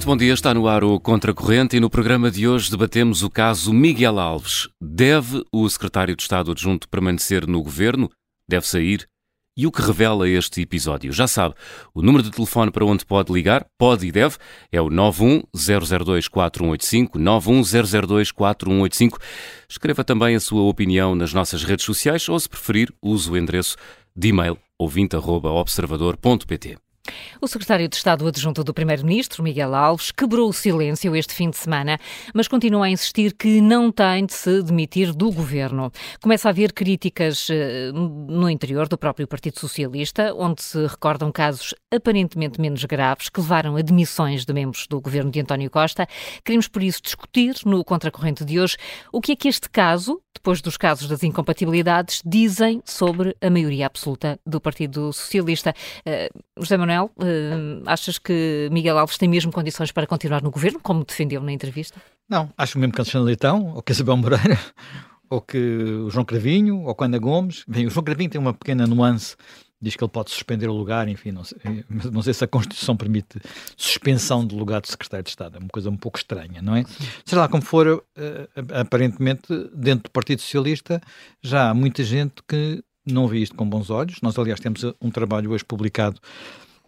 Muito bom dia, está no ar o Contracorrente e no programa de hoje debatemos o caso Miguel Alves. Deve o secretário de Estado adjunto permanecer no governo? Deve sair? E o que revela este episódio? Já sabe, o número de telefone para onde pode ligar, pode e deve, é o 910024185, 910024185. Escreva também a sua opinião nas nossas redes sociais ou, se preferir, use o endereço de e-mail ouvinte.observador.pt. O secretário de Estado adjunto do Primeiro-Ministro, Miguel Alves, quebrou o silêncio este fim de semana, mas continua a insistir que não tem de se demitir do governo. Começa a haver críticas eh, no interior do próprio Partido Socialista, onde se recordam casos aparentemente menos graves que levaram a demissões de membros do governo de António Costa. Queremos, por isso, discutir no Contracorrente de hoje o que é que este caso, depois dos casos das incompatibilidades, dizem sobre a maioria absoluta do Partido Socialista. Uh, José Manuel, uh, achas que Miguel Alves tem mesmo condições para continuar no governo, como defendeu na entrevista? Não, acho mesmo que Alexandre Leitão, ou que Isabel Moreira, ou que o João Cravinho, ou que Ana Gomes. Bem, o João Cravinho tem uma pequena nuance diz que ele pode suspender o lugar, enfim, não sei, não sei se a Constituição permite suspensão do lugar do secretário de Estado, é uma coisa um pouco estranha, não é? Seja lá como for, eh, aparentemente, dentro do Partido Socialista, já há muita gente que não vê isto com bons olhos. Nós, aliás, temos um trabalho hoje publicado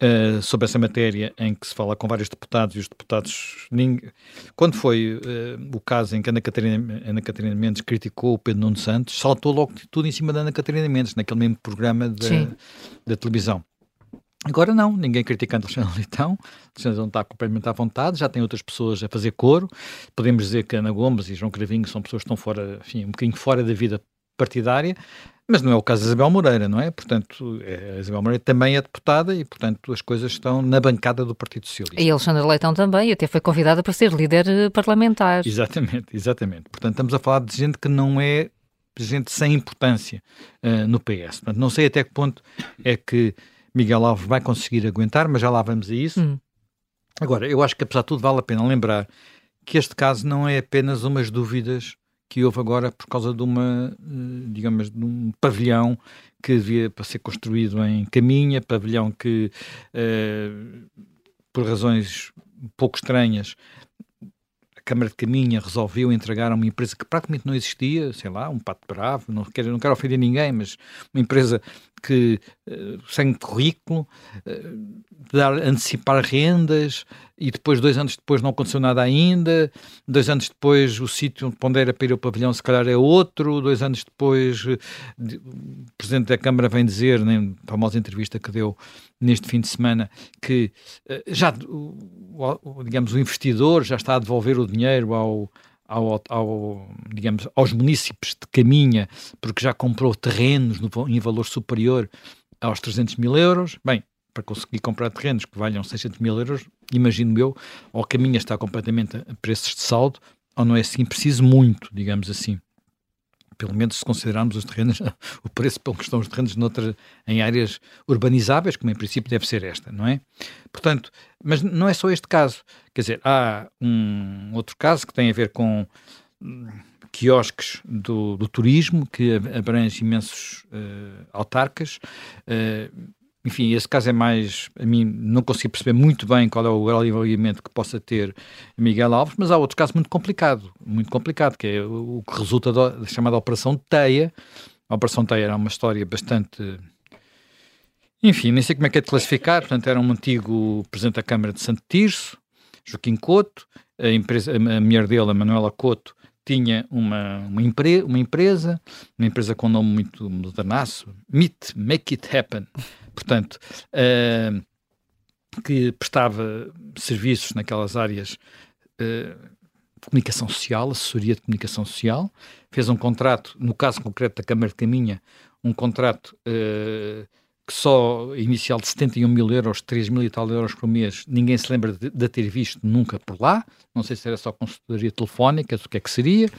uh, sobre essa matéria em que se fala com vários deputados e os deputados. Ninguém... Quando foi uh, o caso em que Ana Catarina, Ana Catarina Mendes criticou o Pedro Nuno Santos, saltou logo tudo em cima da Ana Catarina Mendes, naquele mesmo programa da, da televisão. Agora não, ninguém criticando Alexandre Leitão, Alexandre não está completamente à vontade, já tem outras pessoas a fazer coro, podemos dizer que Ana Gomes e João Cravinho são pessoas que estão fora, enfim, um bocadinho fora da vida partidária, mas não é o caso de Isabel Moreira, não é? Portanto, é, a Isabel Moreira também é deputada e, portanto, as coisas estão na bancada do Partido Socialista. E Alexandre Leitão também, até foi convidada para ser líder eh, parlamentar. Exatamente, exatamente. Portanto, estamos a falar de gente que não é gente sem importância uh, no PS. Portanto, não sei até que ponto é que Miguel Alves vai conseguir aguentar, mas já lá vamos a isso. Hum. Agora, eu acho que apesar de tudo vale a pena lembrar que este caso não é apenas umas dúvidas que houve agora por causa de uma, eh, digamos, de um pavilhão que devia para ser construído em Caminha, pavilhão que, eh, por razões pouco estranhas, a Câmara de Caminha resolveu entregar a uma empresa que praticamente não existia, sei lá, um pato bravo, não quero, não quero ofender ninguém, mas uma empresa que, uh, sem currículo, uh, dar, antecipar rendas, e depois, dois anos depois, não aconteceu nada ainda. Dois anos depois, o sítio onde era para ir ao pavilhão, se calhar é outro. Dois anos depois, o Presidente da Câmara vem dizer, na famosa entrevista que deu neste fim de semana, que eh, já, digamos, o investidor já está a devolver o dinheiro ao, ao, ao, digamos, aos municípios de Caminha, porque já comprou terrenos no, em valor superior aos 300 mil euros. Bem, para conseguir comprar terrenos que valham 600 mil euros, imagino eu, ou Caminha está completamente a preços de saldo, ou não é assim preciso muito, digamos assim. Pelo menos se considerarmos os terrenos, o preço pelo que estão os terrenos noutra, em áreas urbanizáveis, como em princípio deve ser esta, não é? Portanto, mas não é só este caso. Quer dizer, há um outro caso que tem a ver com hum, quiosques do, do turismo, que abrange imensos uh, autarcas. Uh, enfim, esse caso é mais, a mim não consigo perceber muito bem qual é o grau de envolvimento que possa ter Miguel Alves, mas há outro caso muito complicado, muito complicado, que é o que resulta da chamada Operação Teia. A Operação Teia era uma história bastante enfim, nem sei como é que é de classificar, portanto era um antigo Presidente da Câmara de Santo Tirso, Joaquim Couto, a, empresa, a mulher dele, a Manuela Couto, tinha uma, uma, empre, uma empresa, uma empresa com um nome muito modernaço, Meet, Make It Happen, portanto, uh, que prestava serviços naquelas áreas uh, de comunicação social, assessoria de comunicação social, fez um contrato, no caso concreto da Câmara de Caminha, um contrato uh, que só inicial de 71 mil euros, 3 mil e tal euros por mês, ninguém se lembra de, de, ter visto nunca por lá. Não sei se era só consultoria telefónica, o que é que seria.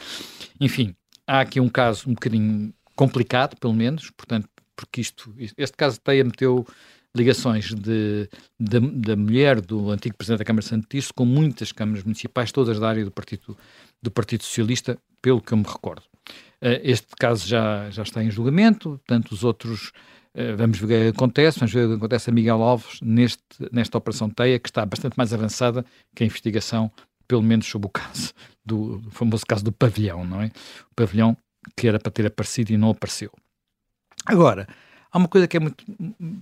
Enfim, há aqui um caso um bocadinho complicado, pelo menos, portanto, porque isto, este caso Teia meteu ligações de, de, da mulher do antigo Presidente da Câmara de Santo com muitas câmaras municipais, todas da área do Partido, do Partido Socialista, pelo que eu me recordo. Uh, este caso já, já está em julgamento, tanto os outros Uh, vamos ver o que acontece, vamos ver o que acontece a Miguel Alves neste, nesta operação TEIA, que está bastante mais avançada que a investigação, pelo menos sobre o caso, do, do famoso caso do pavilhão, não é? O pavilhão que era para ter aparecido e não apareceu. Agora, há uma coisa que é muito,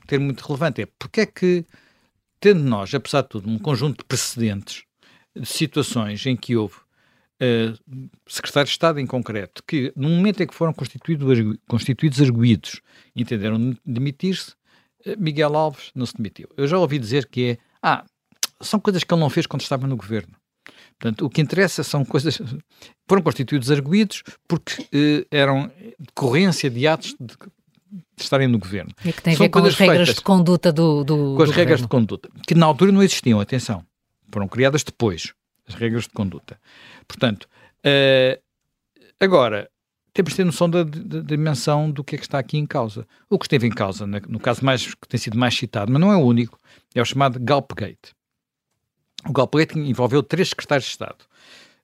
ter muito relevante, é porque é que, tendo nós, apesar de tudo, um conjunto de precedentes, de situações em que houve uh, secretários de Estado em concreto, que no momento em que foram constituídos, constituídos arguídos, entenderam demitir-se, uh, Miguel Alves não se demitiu. Eu já ouvi dizer que é, ah, são coisas que ele não fez quando estava no governo. Portanto, o que interessa são coisas. Foram constituídos arguídos porque uh, eram decorrência de atos de, de estarem no governo. E que tem a ver com as regras de conduta do, do Com as do regras governo. de conduta, que na altura não existiam, atenção. Foram criadas depois, as regras de conduta. Portanto, uh, agora, temos de ter noção da, da, da, dimensão do que é que está aqui em causa. O que esteve em causa, no caso mais que tem sido mais citado, mas não é o único, é o chamado Galpgate. O Galpgate envolveu três secretários de Estado.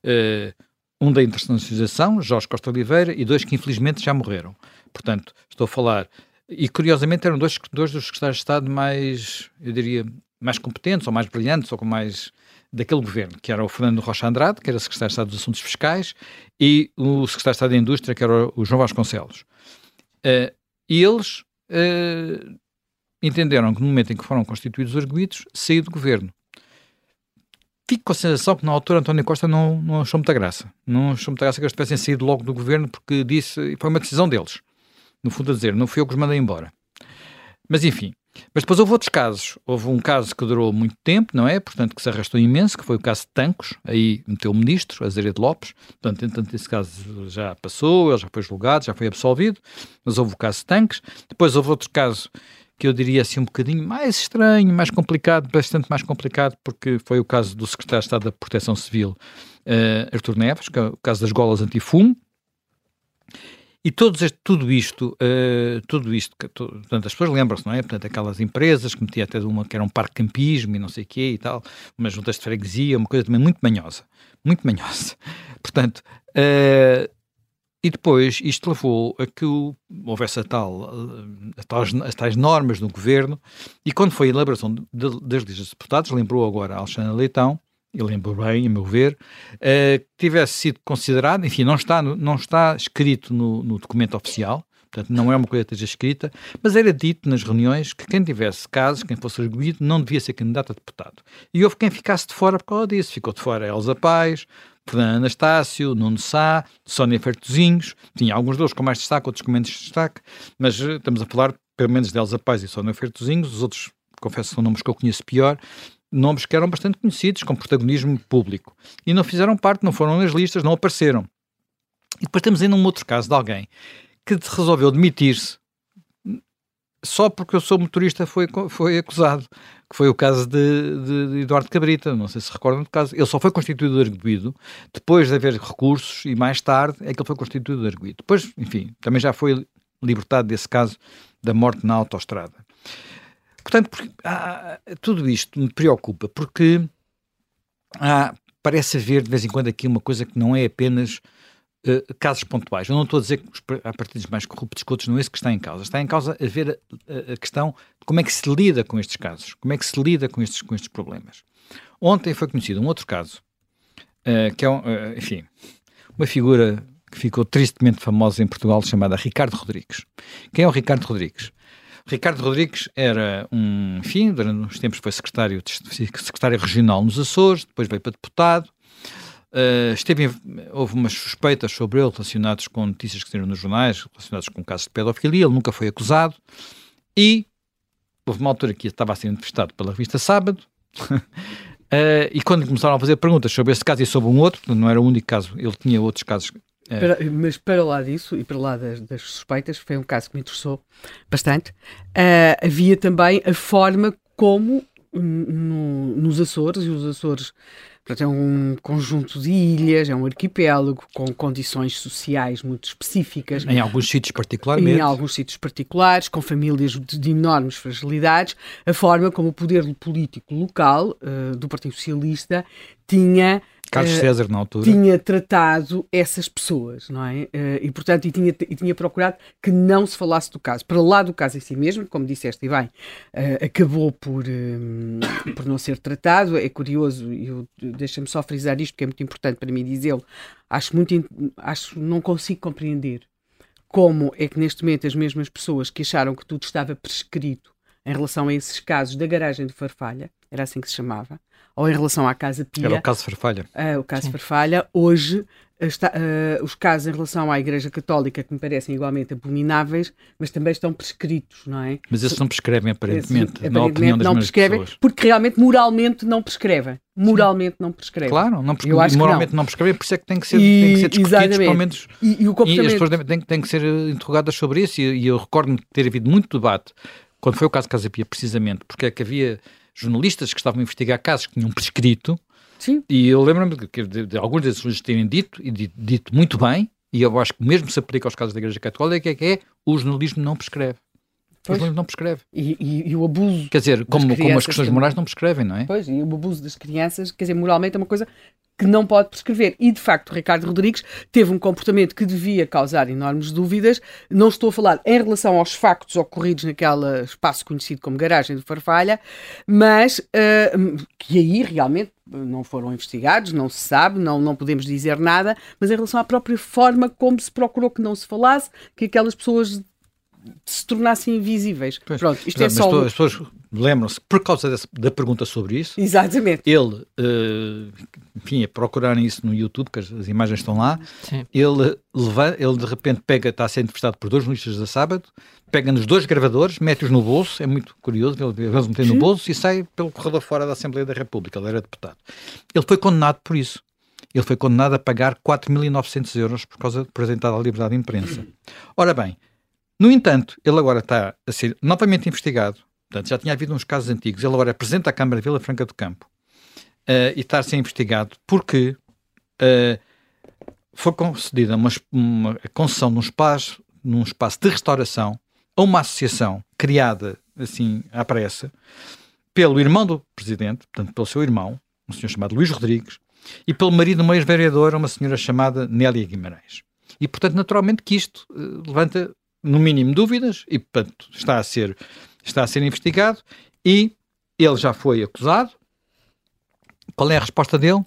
Uh, um da internacionalização, Jorge Costa Oliveira, e dois que infelizmente já morreram. Portanto, estou a falar. E curiosamente eram dois, dois dos secretários de Estado mais, eu diria, mais competentes ou mais brilhantes ou com mais daquele governo, que era o Fernando Rocha Andrade, que era secretário de Estado dos Assuntos Fiscais, e o secretário de Estado da Indústria, que era o João Vasconcelos. Uh, e eles uh, entenderam que no momento em que foram constituídos os arguídos, saiu do governo. Fico com a sensação que na altura António Costa não, não achou muita graça. Não achou muita graça que eles tivessem saído logo do governo porque disse, e foi uma decisão deles. No fundo a dizer, não fui eu que os mandei embora. Mas enfim, mas depois houve outros casos. Houve um caso que durou muito tempo, não é? Portanto, que se arrastou imenso, que foi o caso de Tancos. Aí meteu o ministro, Azeredo Lopes. Portanto, entanto, esse caso já passou, ele já foi julgado, já foi absolvido. Mas houve o caso de Tancos. Depois houve outro caso que eu diria assim um bocadinho mais estranho, mais complicado, bastante mais complicado, porque foi o caso do secretário de Estado da Proteção Civil, uh, Artur Neves, que é o caso das golas antifumo. E todos este, tudo isto, uh, tudo isto, que, to, portanto, as pessoas lembram-se, não é? Portanto, aquelas empresas que metia até uma que era um parque campismo e não sei o quê e tal, umas juntas de freguesia, uma coisa também muito manhosa, muito manhosa. Portanto, uh, e depois isto levou a que houvesse a tal, a as tais normas no governo, e quando foi a elaboração de, das listas de deputados, lembrou agora a Alexandre Leitão, e lembro bem, a meu ver, uh, tivesse sido considerado, enfim, não está, não está escrito no, no, documento oficial, portanto não é uma coisa que esteja escrita, mas era dito nas reuniões que quem tivesse casos, quem fosse arguído, não devia ser candidato a deputado. E houve quem ficasse de fora por causa disso, ficou de fora Elza Paz, Fernando Anastácio, Nuno Sá, Sónia Fertozinhos, tinha alguns deles com mais destaque, outros com menos destaque, mas eh, estamos a falar pelo menos de Elza Paz e Sónia Fertozinhos, os outros, confesso, são nomes que eu conheço pior, nomes que eram bastante conhecidos, com protagonismo público. E não fizeram parte, não foram nas listas, não apareceram. E depois temos ainda um outro caso de alguém que resolveu demitir-se só porque eu sou motorista foi, foi acusado, que foi o caso de, de, de, Eduardo Cabrita, não sei se recordam do caso. Ele só foi constituído arguído depois de haver recursos e mais tarde é que ele foi constituído arguído. Depois, enfim, também já foi libertado desse caso da morte na autoestrada. Portanto, ah, tudo isto me preocupa, porque ah, parece haver de vez em quando aqui uma coisa que não é apenas uh, casos pontuais. Eu não estou a dizer que há partidos mais corruptos que outros, não é isso que está em causa. Está em causa a ver a, a, questão de como é que se lida com estes casos, como é que se lida com estes, com estes problemas. Ontem foi conhecido um outro caso, uh, que é, um, uh, enfim, uma figura que ficou tristemente famosa em Portugal, chamada Ricardo Rodrigues. Quem é o Ricardo Rodrigues? Ricardo Rodrigues era um, enfim, durante uns tempos foi secretário, secretário regional nos Açores, depois veio para deputado. Uh, esteve, houve umas suspeitas sobre ele relacionadas com notícias que saíram nos jornais, relacionadas com casos de pedofilia, ele nunca foi acusado. E houve uma altura que estava a ser entrevistado pela revista Sábado. uh, e quando começaram a fazer perguntas sobre esse caso e sobre um outro, não era o único caso, ele tinha outros casos é. Para, mas para lá disso e para lá das, das, suspeitas, foi um caso que me interessou bastante. Uh, havia também a forma como no, nos Açores, e os Açores portanto, é um conjunto de ilhas, é um arquipélago com condições sociais muito específicas. Em alguns sítios particularmente. Em alguns sítios particulares, com famílias de, de enormes fragilidades, a forma como o poder político local uh, do Partido Socialista tinha Carlos uh, César, na altura. Tinha tratado essas pessoas, não é? Uh, e, portanto, e tinha, e tinha procurado que não se falasse do caso. Para lá do caso em si mesmo, como disseste e bem, uh, acabou por, por não ser tratado. É curioso, deixa-me só frisar isto, que é muito importante para mim dizê-lo. Acho muito, acho, não consigo compreender como é que neste momento as mesmas pessoas que acharam que tudo estava prescrito em relação a esses casos da garagem de Farfalha, era assim que se chamava, ou em relação à Casa Pia. Era o caso Farfalha. Uh, o caso Sim. Farfalha. Hoje, está, uh, os casos em relação à Igreja Católica, que me parecem igualmente abomináveis, mas também estão prescritos, não é? Mas esses não prescrevem, aparentemente, esses, na opinião das não prescrevem, pessoas. Porque realmente, moralmente, não prescrevem. Moralmente não prescrevem. Claro, não prescrevem. moralmente não. não prescrevem, por isso é que tem que ser, e, tem que ser discutidos, pelo menos. E, e, o comportamento... e as pessoas têm, têm, que ser interrogadas sobre isso, e, e eu recordo-me de ter havido muito debate, quando foi o caso de Casa Pia, precisamente, porque é que havia jornalistas que estavam a investigar casos que tinham prescrito, Sim. E eu lembro-me de, de, de, alguns desses juízes terem dito, e dito, dito, muito bem, e eu acho que mesmo se aplica aos casos da Igreja Católica, é que é o jornalismo não prescreve. Pois. O jornalismo não prescreve. E, e, e, o abuso. Quer dizer, como, como as questões morais não prescrevem, não é? Pois, e o abuso das crianças, quer dizer, moralmente é uma coisa que não pode prescrever. E, de facto, Ricardo Rodrigues teve um comportamento que devia causar enormes dúvidas. Não estou a falar em relação aos factos ocorridos naquele espaço conhecido como Garagem de Farfalha, mas uh, que aí realmente não foram investigados, não se sabe, não, não podemos dizer nada, mas em relação à própria forma como se procurou que não se falasse, que aquelas pessoas se tornassem invisíveis. Pois, Pronto, isto é só. As pessoas lembram-se, por causa dessa, da pergunta sobre isso, Exatamente. ele, uh, enfim, a procurarem isso no YouTube, que as, as imagens estão lá, Sim. ele, leva, ele de repente pega, está a ser entrevistado por dois jornalistas da sábado, pega nos dois gravadores, mete-os no bolso, é muito curioso, ele eles metem no bolso e sai pelo corredor fora da Assembleia da República, ele era deputado. Ele foi condenado por isso. Ele foi condenado a pagar 4.900 euros por causa de apresentar a liberdade de imprensa. Ora bem, no entanto, ele agora está a ser novamente investigado. Portanto, já tinha havido uns casos antigos. Ele agora apresenta à Câmara de Vila Franca do Campo uh, e está a ser investigado porque uh, foi concedida uma, uma concessão num espaço, num espaço de restauração a uma associação criada assim à pressa pelo irmão do presidente, portanto, pelo seu irmão, um senhor chamado Luís Rodrigues, e pelo marido de uma ex-vereadora, uma senhora chamada Nélia Guimarães. E, portanto, naturalmente que isto uh, levanta no mínimo dúvidas e, portanto, está a ser, está a ser investigado e ele já foi acusado. Qual é a resposta dele?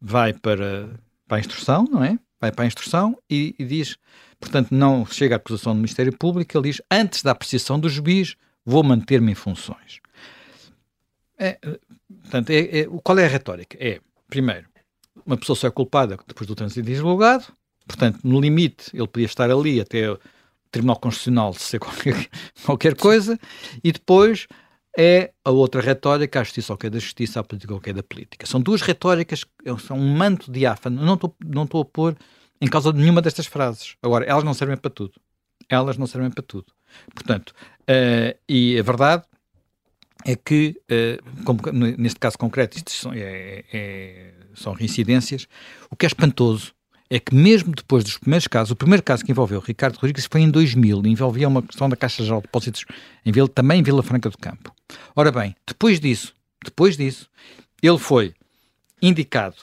Vai para, para a instrução, não é? Vai para a instrução e, e diz, portanto, não chega à acusação do Ministério Público, ele diz, antes da apreciação do juiz, vou manter-me em funções. É, portanto, é, é, qual é a retórica? É, primeiro, uma pessoa só é culpada depois do trânsito julgado, portanto, no limite, ele podia estar ali até Tribunal Constitucional ser qualquer, qualquer coisa, e depois é a outra retórica, a justiça ao que é da justiça, a política ao que é da política. São duas retóricas, são um manto diáfano. Não estou, não estou a pôr em causa nenhuma destas frases. Agora, elas não servem para tudo. Elas não servem para tudo. Portanto, uh, e a verdade é que, uh, como neste caso concreto, isto são, é, é, são reincidências, o que é espantoso é que mesmo depois dos primeiros casos, o primeiro caso que envolveu Ricardo Rodrigues foi em 2000, envolvia uma questão da Caixa Geral de Depósitos em Vila, também em Vila Franca do Campo. Ora bem, depois disso, depois disso, ele foi indicado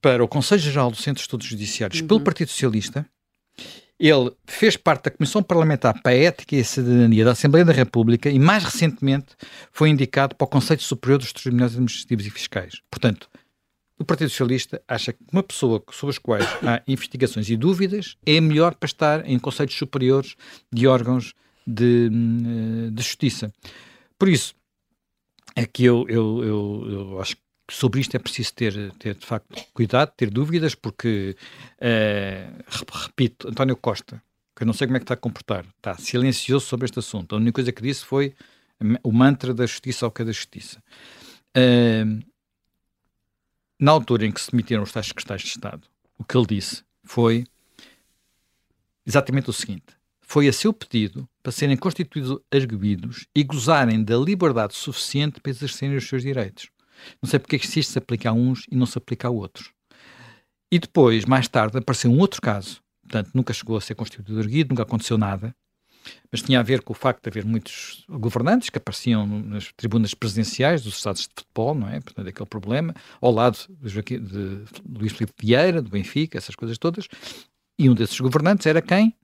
para o Conselho Geral do Centro de Estudos Judiciários uhum. pelo Partido Socialista. Ele fez parte da Comissão Parlamentar para a Ética e a Cidadania da Assembleia da República e, mais recentemente, foi indicado para o Conselho Superior dos Tribunais Administrativos e Fiscais. Portanto, o Partido Socialista acha que uma pessoa sobre as quais há investigações e dúvidas é melhor para estar em conselhos superiores de órgãos de, hum, de justiça. Por isso, é que eu, eu, eu, eu, acho que sobre isto é preciso ter, ter de facto cuidado, ter dúvidas, porque, uh, repito, António Costa, que eu não sei como é que está a comportar, está silencioso sobre este assunto. A única coisa que disse foi o mantra da justiça ao que é da justiça. Uh, na altura em que se demitiram os tais secretários de Estado, o que ele disse foi exatamente o seguinte: foi a seu pedido para serem constituídos arguídos e gozarem da liberdade suficiente para exercerem os seus direitos. Não sei porque é que isto se aplica a uns e não se aplica a outros. E depois, mais tarde, apareceu um outro caso, portanto, nunca chegou a ser constituído arguido, nunca aconteceu nada, mas tinha a ver com o facto de haver muitos governantes que apareciam nas tribunas presidenciais dos estados de futebol, não é? Portanto, aquele problema, ao lado de, Joaquim, de Luís Filipe Vieira, do Benfica, essas coisas todas, e um desses governantes era quem?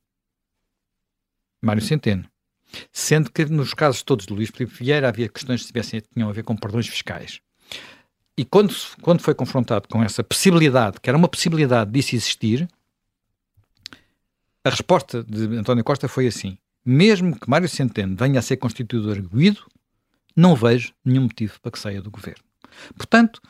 Mário Centeno. Sendo que nos casos todos de Luís Filipe Vieira havia questões que tivessem, tinham a ver com perdões fiscais. E quando, quando foi confrontado com essa possibilidade, que era uma possibilidade disso existir, a resposta de António Costa foi assim: mesmo que Mário Centeno venha a ser constituído arguído, não vejo nenhum motivo para que saia do governo. Portanto,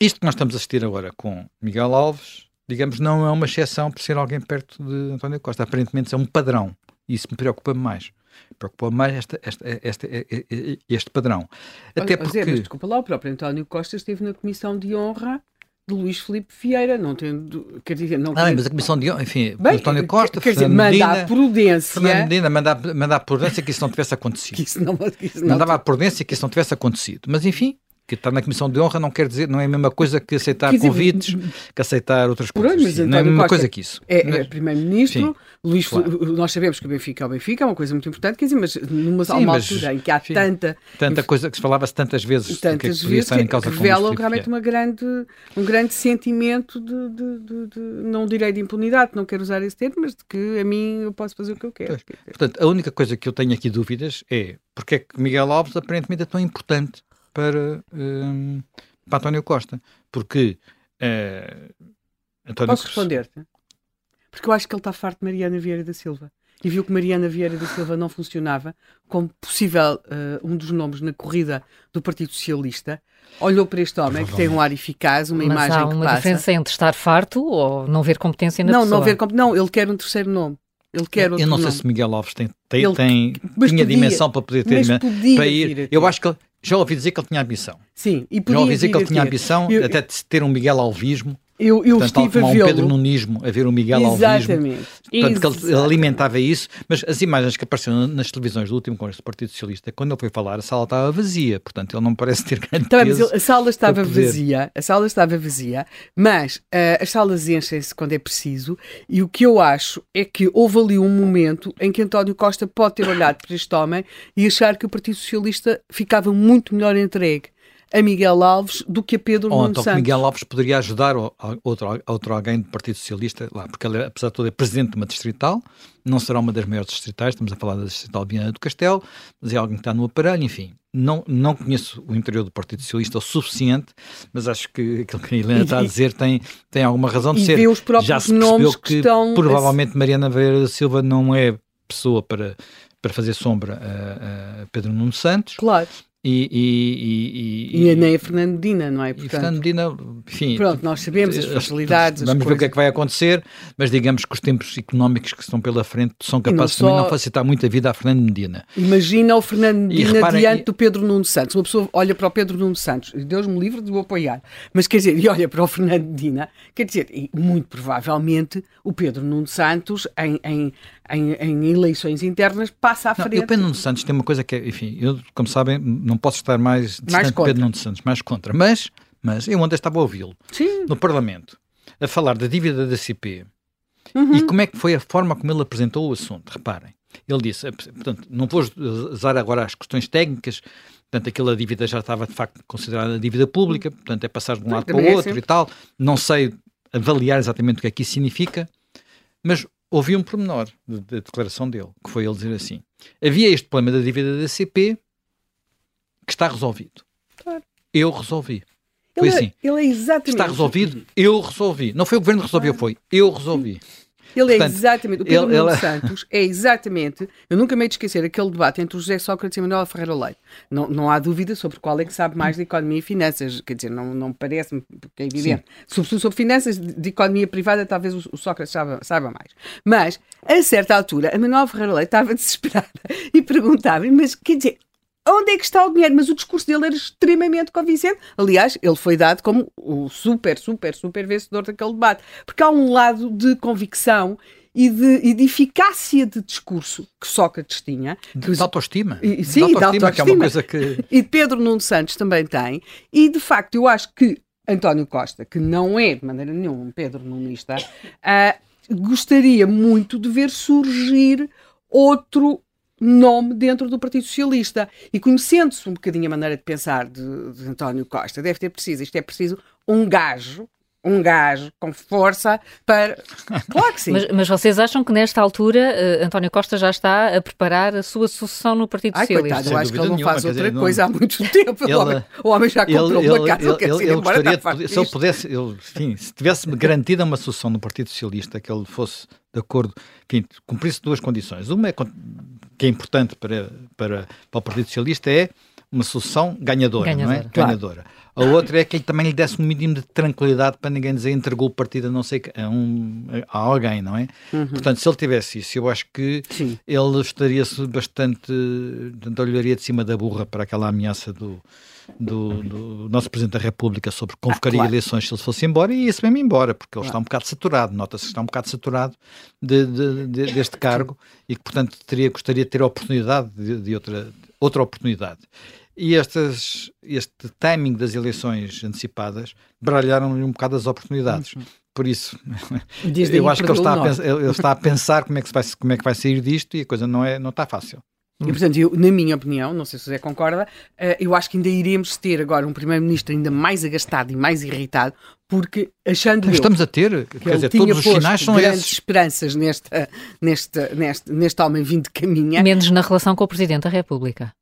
isto que nós estamos a assistir agora com Miguel Alves, digamos, não é uma exceção por ser alguém perto de António Costa. Aparentemente é um padrão. E isso me preocupa mais. Preocupa mais esta, esta, esta, este padrão. Até porque... Mas, desculpa lá, o próprio António Costa esteve na Comissão de Honra de Luís Filipe Vieira, não tendo, quer dizer, não... Ah, mas a Comissão de enfim, Bem, António Costa, quer dizer, manda Medina, a prudência... Fernando Medina manda, manda a prudência que isso não tivesse acontecido. que isso não, que isso não... Mandava a prudência que isso não tivesse acontecido. Mas, enfim, que estar na comissão de honra não quer dizer, não é a mesma coisa que aceitar dizer, convites, que aceitar outras coisas. não é a mesma Costa coisa que isso. É, é primeiro-ministro, Luís, claro. nós sabemos que o Benfica é o Benfica, é uma coisa muito importante, quer dizer, mas numa sim, uma mas, altura em que há enfim, tanta tanta coisa que se falava-se tantas vezes tantas que, é que vezes estar em causa revela realmente uma grande um grande sentimento de, de, de, de, não direi de impunidade, não quero usar esse termo, mas de que a mim eu posso fazer o que eu quero. Pois. Portanto, a única coisa que eu tenho aqui dúvidas é porque é que Miguel Alves aparentemente é tão importante para, um, para António Costa. Porque uh, António Posso responder-te? Porque eu acho que ele está farto de Mariana Vieira da Silva. E viu que Mariana Vieira da Silva não funcionava como possível uh, um dos nomes na corrida do Partido Socialista. Olhou para este homem que tem um ar eficaz, uma Mas imagem há uma que diferença entre estar farto ou não ver competência na não, pessoa. Não, ver Não, ele quer um terceiro nome. Ele quer outro Eu não sei se Miguel Alves tem, tem, ele, tem tinha podia, dimensão para poder ter para ir. Eu acho que já ouvi dizer que ele tinha ambição. Sim, e Já ouvi dizer que ele tinha ambição eu, até de ter um Miguel Alvismo eu, eu Portanto, estive a ver um Pedro Nunismo, a ver o Miguel Exatamente. Alvismo. Portanto, ele alimentava isso, mas as imagens que apareceram nas televisões do último Congresso do Partido Socialista, quando ele foi falar, a sala estava vazia, portanto ele não parece ter grande então, peso A sala estava vazia, a sala estava vazia, mas uh, as salas enchem-se quando é preciso, e o que eu acho é que houve ali um momento em que António Costa pode ter olhado para este homem e achar que o Partido Socialista ficava muito melhor entregue a Miguel Alves do que a Pedro Ou então Santos. Miguel Alves poderia ajudar outro, outro alguém do Partido Socialista lá, porque ele, apesar de tudo, é presidente de uma distrital, não será uma das maiores distritais, estamos a falar da distrital Viana do Castelo, mas é alguém que está no aparelho, enfim. Não, não conheço o interior do Partido Socialista o suficiente, mas acho que aquilo que a Helena está a dizer tem, tem alguma razão de ser. Já se percebeu que, que estão... provavelmente Mariana Vieira da Silva não é pessoa para, para fazer sombra a, a Pedro Nuno Santos. Claro. E, e, e, e, nem a Fernando Medina, não é? Portanto, Fernando Medina, enfim. Pronto, nós sabemos as facilidades. Vamos ver o que é que vai acontecer, mas digamos que os tempos económicos que estão pela frente são capazes de não facilitar muito a vida a Fernando Medina. Imagina o Fernando Medina reparem, diante do Pedro Nuno Santos. Uma pessoa olha para o Pedro Nuno Santos, Deus me livre de o apoiar, mas quer dizer, e olha para o Fernando Medina, quer dizer, e muito provavelmente o Pedro Nuno Santos, em, em, em, em eleições internas, passa à frente. Não, o Pedro Nuno Santos tem uma coisa que é, enfim, eu, como sabem, não posso estar mais distante de Pedro Nuno Santos, mais contra. Mas, mas eu ontem estava a ouvi-lo no Parlamento a falar da dívida da CP uhum. e como é que foi a forma como ele apresentou o assunto. Reparem, ele disse, eh, portanto, não vou usar agora as questões técnicas, portanto, aquela dívida já estava de facto considerada dívida pública, portanto, é passar de um lado para o é outro é e tal. Não sei avaliar exatamente o que é que isso significa, mas ouvi um pormenor da de, de declaração dele, que foi ele dizer assim: havia este problema da dívida da CP que está resolvido. Claro. Eu resolvi. Foi ele é- assim. É, ele é exatamente. Está resolvido, eu resolvi. Não foi o governo que resolveu, foi eu resolvi. Ele é Portanto, é exatamente, o Pedro ele, ele... Santos é exatamente, eu nunca me hei de esquecer aquele debate entre o José Sócrates e Manuel Ferreira Leite. Não, não há dúvida sobre qual é que sabe mais de economia e finanças, quer dizer, não, não parece-me, porque é evidente. Sobretudo sobre finanças de economia privada, talvez o, o Sócrates saiba, saiba mais. Mas, a certa altura, a Manuel Ferreira Leite estava desesperada e perguntava mas quer dizer, onde é que está o dinheiro? Mas o discurso dele era extremamente convincente. Aliás, ele foi dado como o super, super, super vencedor daquele debate. Porque há um lado de convicção e de, e de, eficácia de discurso que Sócrates tinha. De, de autoestima. E, sim, de autoestima, de autoestima, que é uma coisa que... E Pedro Nuno Santos também tem. E, de facto, eu acho que António Costa, que não é, de maneira nenhuma, um Pedro Nunista, uh, gostaria muito de ver surgir outro nome dentro do Partido Socialista. E conhecendo-se um bocadinho a maneira de pensar de, de António Costa, deve ter preciso, isto é preciso um gajo um gajo com força para. Claro que sim. mas, mas, vocês acham que nesta altura uh, António Costa já está a preparar a sua sucessão no Partido Ai, Socialista? Coitado, eu acho que ele não faz outra dizer, coisa não... há muito tempo. Ele, o, homem, o, homem, já comprou ele, uma casa, ele, ele, ele, gostaria de, Se ele pudesse, ele, enfim, se tivesse garantida uma sucessão no Partido Socialista, que ele fosse de acordo, enfim, cumprisse duas condições. Uma é, que é importante para, para, para o Partido Socialista é uma solução ganhadora, ganhadora, não é? Claro. Ganhadora. A outra é que ele também lhe desse um mínimo de tranquilidade para ninguém dizer entregou o partido a não sei a, um, a alguém, não é? Uhum. Portanto, se ele tivesse isso, eu acho que Sim. ele estaria-se bastante, olharia de cima da burra para aquela ameaça do, do, do, nosso Presidente da República sobre convocaria ah, claro. eleições se ele fosse embora e ia-se mesmo embora, porque ele claro. está um bocado saturado, nota-se que está um bocado saturado de, de, de, deste cargo e que, portanto, teria, gostaria de ter a oportunidade de, outra, outra oportunidade. E estas, este timing das eleições antecipadas baralharam-lhe um bocado as oportunidades. Uhum. Por isso, eu acho que ele está, a pensar, ele está a pensar como é, que vai, como é que vai sair disto e a coisa não, é, não está fácil. E, portanto, eu, na minha opinião, não sei se o José concorda, uh, eu acho que ainda iremos ter agora um primeiro-ministro ainda mais agastado e mais irritado, porque achando Estamos eu, a ter, quer dizer, todos os sinais são grandes esses. esperanças nesta, neste, neste, neste homem vindo de caminha. Menos na relação com o Presidente da República.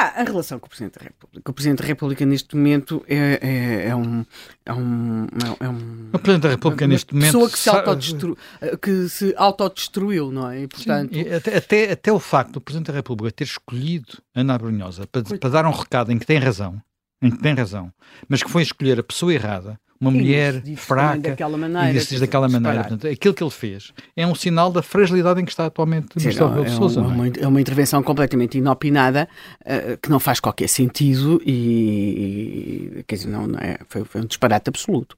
Ah, a relação com o Presidente da República. O Presidente da República, neste momento, é, é, é um. É um, é um o Presidente da República, uma neste momento. pessoa que se, autodestru... que se autodestruiu, não é? E, portanto... Sim, até, até, até, o facto do Presidente da República ter escolhido Ana Brunhosa para, para dar um recado em que tem razão, em que tem razão, mas que foi escolher a pessoa errada uma mulher fraca daquela maneira, e disse daquela maneira. Portanto, aquilo que ele fez é um sinal da fragilidade em que está atualmente o Ministro Rebelo de Sousa. É, uma, é? é uma intervenção completamente inopinada uh, que não faz qualquer sentido e, e quer dizer, não, não é, foi, foi um disparate absoluto.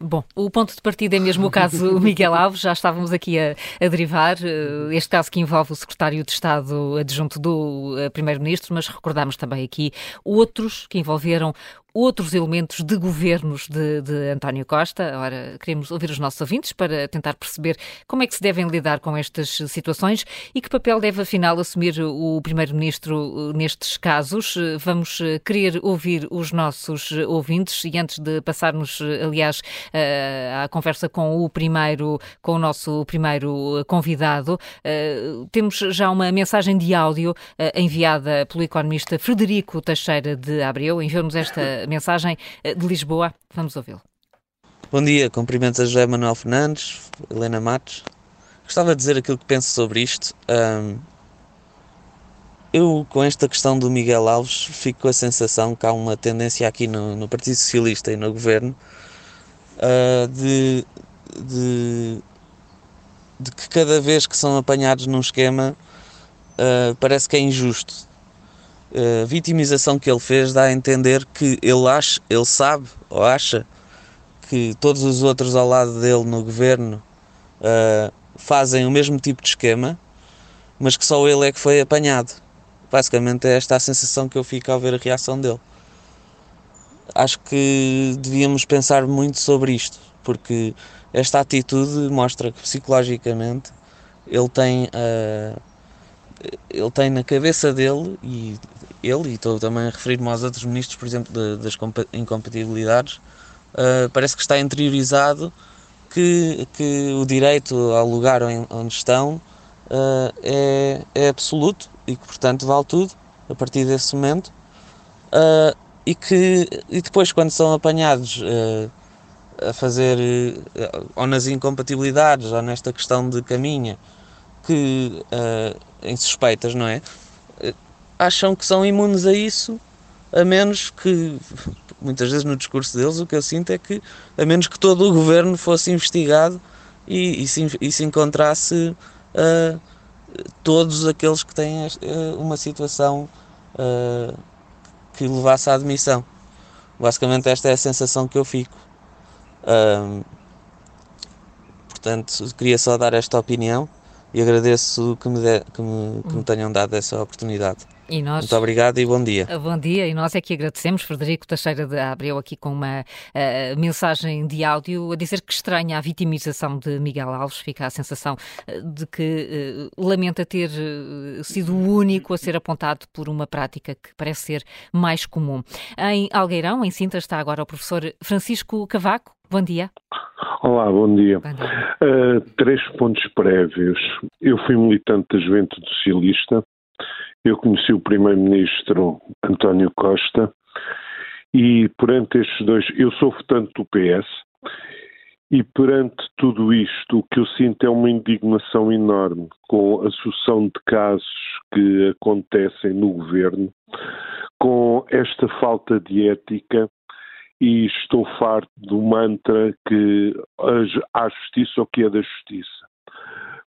Bom, o ponto de partida é mesmo o caso Miguel Alves, já estávamos aqui a, a, derivar, eh, este caso que envolve o secretário de Estado adjunto do eh, Primeiro-Ministro, mas recordamos também aqui outros que envolveram outros elementos de governos de, de, António Costa. Ora, queremos ouvir os nossos ouvintes para tentar perceber como é que se devem lidar com estas situações e que papel deve, afinal, assumir o Primeiro-Ministro eh, nestes casos. Vamos eh, querer ouvir os nossos ouvintes e antes de passarmos, aliás, à conversa com o primeiro, com o nosso primeiro convidado, temos já uma mensagem de áudio enviada pelo economista Frederico Teixeira de Abreu. Enviou-nos esta mensagem eh, de Lisboa. Vamos ouvi-lo. Bom dia, cumprimentos a José Manuel Fernandes, Helena Matos. Gostava de dizer aquilo que penso sobre isto. Um, eu, com esta questão do Miguel Alves, fico com a sensação que há uma tendência aqui no, no Partido Socialista e no Governo uh, de, de, de, que cada vez que são apanhados num esquema uh, parece que é injusto a vitimização que ele fez dá a entender que ele acha, ele sabe ou acha que todos os outros ao lado dele no governo uh, fazem o mesmo tipo de esquema, mas que só ele é que foi apanhado. Basicamente é esta a sensação que eu fico ao ver a reação dele. Acho que devíamos pensar muito sobre isto, porque esta atitude mostra que psicologicamente ele tem uh, ele tem na cabeça dele, e ele, e estou também a referir-me aos outros ministros, por exemplo, de, das incompatibilidades, uh, parece que está interiorizado que, que o direito ao lugar onde estão uh, é, é absoluto e que, portanto, vale tudo a partir desse momento. Uh, e que e depois, quando são apanhados a fazer, ou nas incompatibilidades, ou nesta questão de caminha, que em suspeitas, não é? Acham que são imunes a isso, a menos que, muitas vezes no discurso deles, o que eu sinto é que, a menos que todo o governo fosse investigado e, e, se, e se encontrasse uh, todos aqueles que têm uh, uma situação uh, que levasse à admissão. Basicamente, esta é a sensação que eu fico. portanto, queria só dar esta opinião e agradeço que me, de, que me, que me tenham dado essa oportunidade. Nós, Muito obrigado e bom dia. Ah, bom dia, e nós é que agradecemos. Frederico Teixeira de Abreu aqui com uma uh, mensagem de áudio a dizer que estranha a vitimização de Miguel Alves. Fica a sensação uh, de que uh, lamenta ter sido o único a ser apontado por uma prática que parece ser mais comum. Em Algueirão, em Sintra, está agora o professor Francisco Cavaco. Bom dia. Olá, bom dia. Bom dia. Uh, três pontos prévios. Eu fui militante da Juventude Socialista, eu conheci o Primeiro-Ministro António Costa e perante estes dois, eu sou votante do PS e perante tudo isto, o que eu sinto é uma indignação enorme com a sucessão de casos que acontecem no governo, com esta falta de ética e estou farto do mantra que há justiça ou que é da justiça.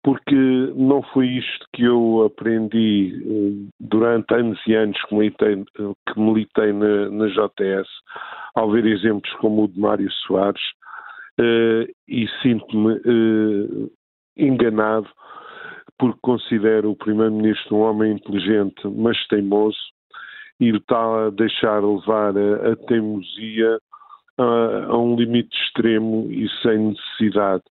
Porque não foi isto que eu aprendi eh, durante anos e anos que militei, que militei na, na JS, ao ver exemplos como o de Mário Soares, uh, e sinto-me uh, enganado porque considero o Primeiro-Ministro um homem inteligente, mas teimoso, e está a deixar levar a, a teimosia a, a, um limite extremo e sem necessidade.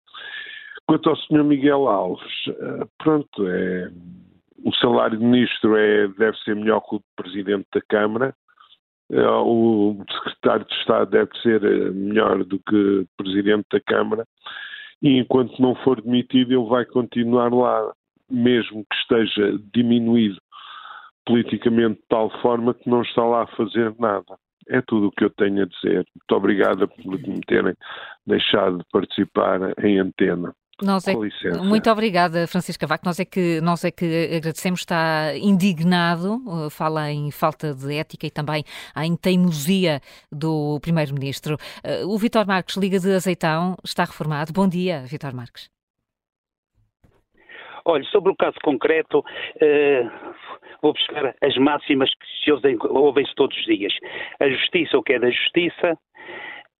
Quanto ao Sr. Miguel Alves, eh, pronto, é, o salário de ministro é, deve ser melhor que o de Presidente da Câmara, eh, o Secretário de Estado deve ser eh, melhor do que Presidente da Câmara, e enquanto não for demitido, ele vai continuar lá, mesmo que esteja diminuído politicamente de tal forma que não está lá a fazer nada. É tudo o que eu tenho a dizer. Muito obrigada por me terem deixado de participar em antena. Nós é, muito obrigada, Francisca Vaco. Nós é que nós é que agradecemos. Está indignado, eh, fala em falta de ética e também em teimosia do primeiro-ministro. Eh, o Vitor Marques, Liga de Azeitão, está reformado. Bom dia, Vitor Marques. Olha, sobre o caso concreto, eh, vou buscar as máximas que se ouvem-se todos os dias. A justiça, o que é da justiça,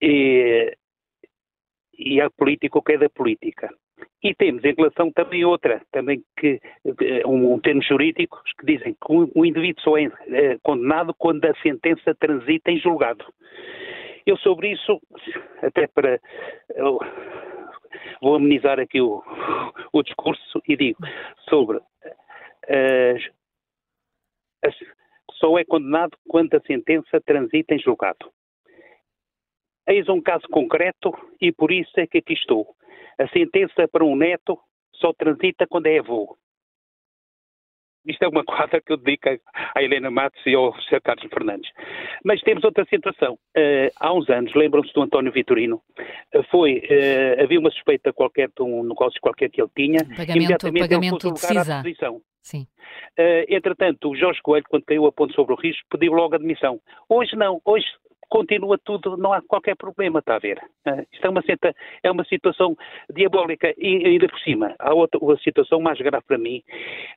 e, e a política, o que é da política. E temos em relação também outra, também que um, um termo jurídico que dizem que o, indivíduo só é, é condenado quando a sentença transita em julgado. Eu sobre isso, até para vou amenizar aqui o, o discurso e digo sobre as, as, só é condenado quando a sentença transita em julgado. Eis um caso concreto e por isso é que aqui estou. A sentença para um neto só transita quando é avô. Isto é uma quadra que eu dedico à Helena Matos e ao Sr. Carlos Fernandes. Mas temos outra situação. Uh, há uns anos, lembram-se do António Vitorino, uh, foi, uh, havia uma suspeita qualquer de um negócio qualquer que ele tinha, pagamento, imediatamente pagamento ele pôs lugar à posição. Sim. entretanto, o Jorge Coelho, quando caiu a ponto sobre o risco, pediu logo admissão. Hoje não, hoje continua tudo, não há qualquer problema, está a ver. Uh, isto é uma, é uma situação diabólica e ainda por cima, há outra uma situação mais grave para mim,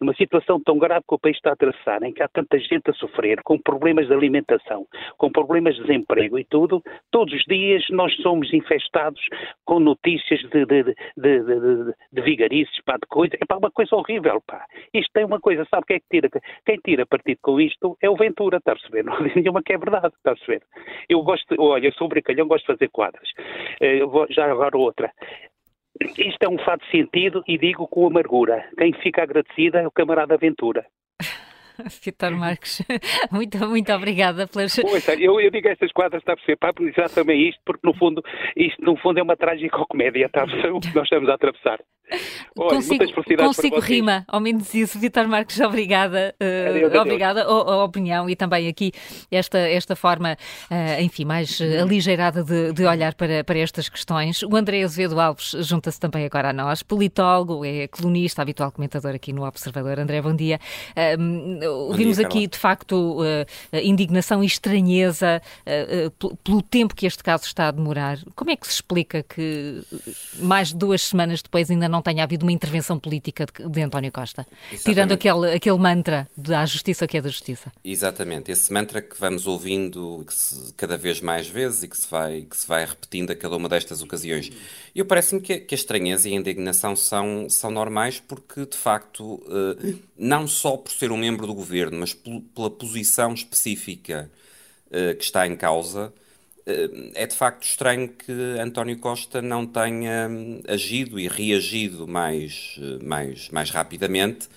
uma situação tão grave que o país está a atravessar, em que há tanta gente a sofrer, com problemas de alimentação, com problemas de desemprego e tudo, todos os dias nós somos infestados com notícias de, de, de, de, de vigarices, pá, de coisa, é pá, uma coisa horrível, pá. Isto é uma coisa, sabe quem é que tira? Quem tira partido com isto é o Ventura, está a perceber? Não há nenhuma que é verdade, está a perceber? Eu gosto, olha, sou brincalhão, gosto de fazer quadras. Eh, vou, já agora outra. Isto é um fato sentido e digo com amargura. Quem fica agradecida é o camarada Aventura. Vitor Marques, muito, muito obrigada pelas. Pois, eu, eu digo estas quadras, está a perceber, para aproveitar também isto, porque no fundo, isto no fundo é uma trágica comédia, está a perceber o que nós estamos a atravessar. Olha, consigo consigo rima, ao menos isso. Vitor Marques, obrigada. Uh, adeus, obrigada a, a, opinião e também aqui esta, esta forma, uh, enfim, mais uh, aligeirada de, de, olhar para, para estas questões. O André Azevedo Alves junta-se também agora a nós, politólogo, é colunista, habitual comentador aqui no Observador. André, bom dia. Ouvimos aqui, de facto, uh, indignação e estranheza uh, pelo tempo que este caso está a demorar. Como é que se explica que mais de duas semanas depois ainda não tenha havido uma intervenção política de, de António Costa? Exatamente. Tirando aquele, aquele mantra da justiça que é da justiça. Exatamente. Esse mantra que vamos ouvindo se, cada vez mais vezes e que se vai, que se vai repetindo a cada uma destas ocasiões. E eu parece-me que, que, a estranheza e a indignação são, são normais porque, de facto, não só por ser um membro do governo, mas pela posição específica uh, que está em causa, uh, é de facto estranho que António Costa não tenha hum, agido e reagido mais, mais, mais rapidamente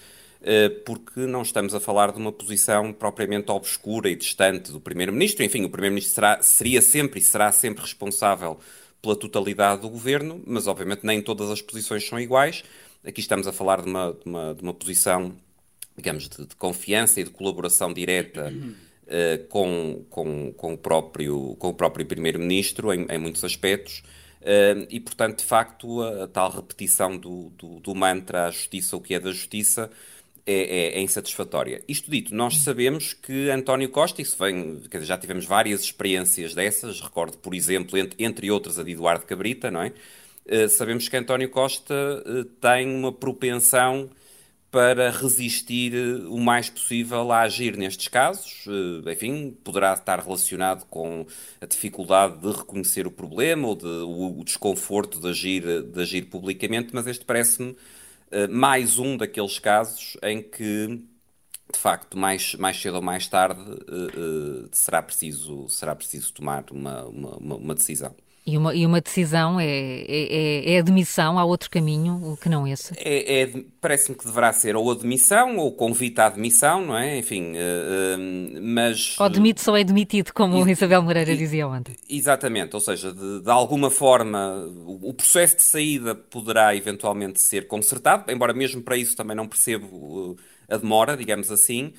porque não estamos a falar de uma posição propriamente obscura e distante do Primeiro-Ministro. Enfim, o Primeiro-Ministro seria sempre e será sempre responsável pela totalidade do governo, mas obviamente nem todas as posições são iguais. Aqui estamos a falar de uma, de uma, de uma posição, digamos, de, de, confiança e de colaboração direta uh, com, com, com, o próprio, com o próprio Primeiro-Ministro em, em, muitos aspectos. Uh, e, portanto, de facto, a, a tal repetição do, do, do mantra a justiça, o que é da justiça, é, é, é, insatisfatória. Isto dito, nós sabemos que António Costa, isso vem, dizer, já tivemos várias experiências dessas, recordo, por exemplo, entre, entre outras, a de Eduardo Cabrita, não é? Uh, sabemos que António Costa uh, tem uma propensão para resistir uh, o mais possível a agir nestes casos. enfim, poderá estar relacionado com a dificuldade de reconhecer o problema ou de, o, o desconforto de agir, de agir publicamente, mas este parece-me eh, mais um daqueles casos em que, de facto, mais, mais cedo ou mais tarde, será, preciso, será preciso tomar uma, uma, uma decisão. E uma, e uma decisão é, é, é admissão, há outro caminho que não esse? É, é Parece-me que deverá ser ou admissão ou convite à admissão, não é? Enfim, uh, uh, mas... Ou demite ou é demitido, como e, Isabel Moreira e, dizia ontem. Exatamente, ou seja, de, de alguma forma o, o, processo de saída poderá eventualmente ser consertado, embora mesmo para isso também não percebo uh, a demora, digamos assim.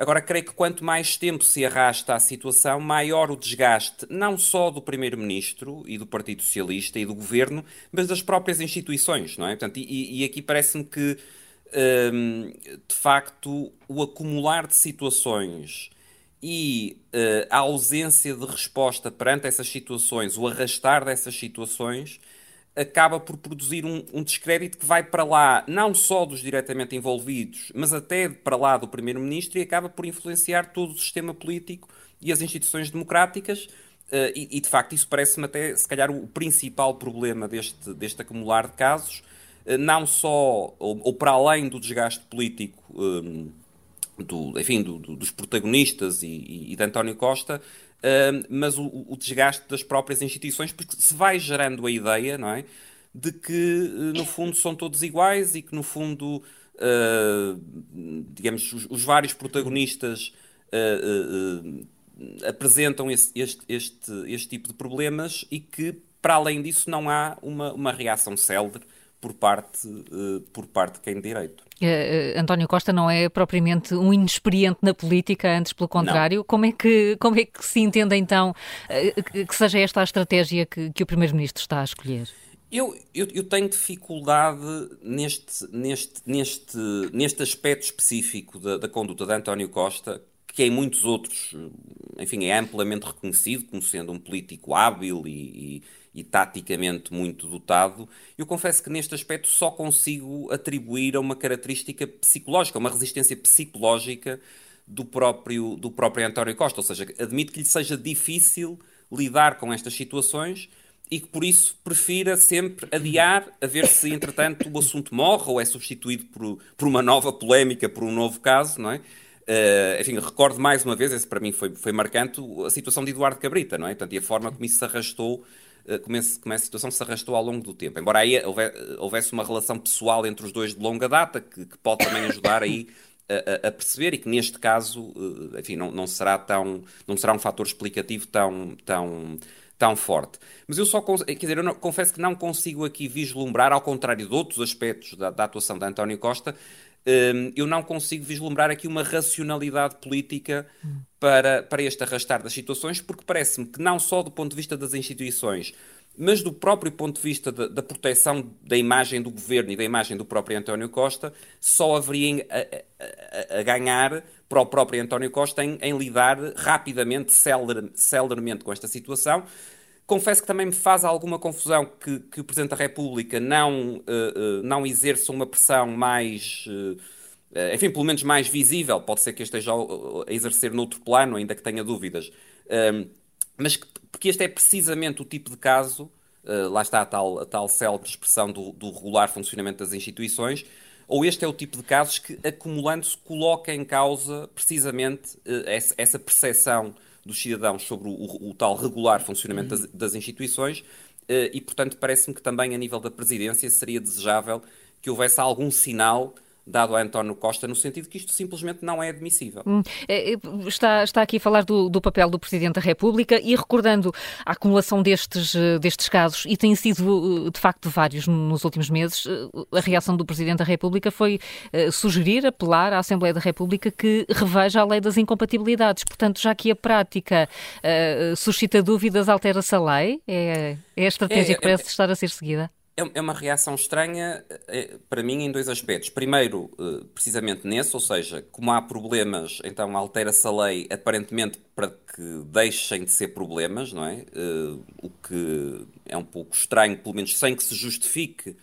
Agora, creio que quanto mais tempo se arrasta a situação, maior o desgaste, não só do Primeiro-Ministro e do Partido Socialista e do Governo, mas das próprias instituições, não é? Portanto, e, e aqui parece-me que, hum, de facto, o acumular de situações e uh, a ausência de resposta perante essas situações, o arrastar dessas situações, acaba por produzir um, um, descrédito que vai para lá, não só dos diretamente envolvidos, mas até para lá do Primeiro-Ministro e acaba por influenciar todo o sistema político e as instituições democráticas. Uh, e, e, de facto, isso parece-me até, se calhar, o principal problema deste, deste acumular de casos, uh, não só, ou, ou, para além do desgaste político. Um, do, enfim, do, do, dos protagonistas e, e, e de António Costa, mas o, o, desgaste das próprias instituições, porque se vai gerando a ideia, não é? De que, uh, no fundo, são todos iguais e que, no fundo, uh, digamos, os, os, vários protagonistas apresentam esse, este, este, este tipo de problemas e que, para além disso, não há uma, uma reação célere por parte, por parte de quem de direito. Uh, António Costa não é propriamente um inexperiente na política, antes pelo contrário. Como é, que, como é que se entende então uh, que seja esta a estratégia que, que o Primeiro-Ministro está a escolher? Eu, eu, eu, tenho dificuldade neste, neste, neste, neste aspecto específico da, da conduta de António Costa, que em muitos outros, enfim, é amplamente reconhecido como sendo um político hábil e, e e taticamente muito dotado, eu confesso que neste aspecto só consigo atribuir a uma característica psicológica, uma resistência psicológica do próprio, do próprio António Costa. Ou seja, admito que lhe seja difícil lidar com estas situações e que por isso prefira sempre adiar a ver se, entretanto, o assunto morre ou é substituído por, por uma nova polémica, por um novo caso, não é? Uh, enfim, recordo mais uma vez, esse para mim foi, foi marcante, a situação de Eduardo Cabrita, não é? Portanto, e a forma como isso se arrastou como, esse, como essa situação se arrastou ao longo do tempo. Embora aí houvesse uma relação pessoal entre os dois de longa data, que, que pode também ajudar aí a, a, perceber e que neste caso, eh, enfim, não, não, será tão, não será um fator explicativo tão, tão, tão forte. Mas eu só, quer dizer, eu não, confesso que não consigo aqui vislumbrar, ao contrário de outros aspectos da, da atuação de António Costa, eu não consigo vislumbrar aqui uma racionalidade política para, para este arrastar das situações, porque parece-me que não só do ponto de vista das instituições, mas do próprio ponto de vista da, da, proteção da imagem do governo e da imagem do próprio António Costa, só haveria a, a, a ganhar para o próprio António Costa em, em lidar rapidamente, celer, celermente com esta situação. Confesso que também me faz alguma confusão que, que o Presidente da República não, uh, uh, não exerça uma pressão mais. Uh, enfim, pelo menos mais visível, pode ser que esteja a exercer noutro plano, ainda que tenha dúvidas, mas porque este é precisamente o tipo de caso, lá está a tal, a tal célebre expressão do, do, regular funcionamento das instituições, ou este é o tipo de casos que, acumulando-se, coloca em causa precisamente essa, essa percepção dos cidadãos sobre o, o, o tal regular funcionamento das, das instituições, uh, e, portanto, parece-me que também a nível da presidência seria desejável que houvesse algum sinal dado a António Costa, no sentido que isto simplesmente não é admissível. Hum, é, é, está, está aqui a falar do, do, papel do Presidente da República e recordando a acumulação destes, eh, destes casos, e tem sido eh, de facto vários nos últimos meses, eh, a reação do Presidente da República foi sugerir, apelar à Assembleia da República que reveja a lei das incompatibilidades. Portanto, já que a prática uh, suscita dúvidas, altera-se a lei? É, é a estratégia é, que parece estar a ser seguida? É, é uma reação estranha é, para mim em dois aspectos. Primeiro, eh, precisamente nesse, ou seja, como há problemas, então altera-se a lei aparentemente para que deixem de ser problemas, não é? Eh, o que é um pouco estranho, pelo menos sem que se justifique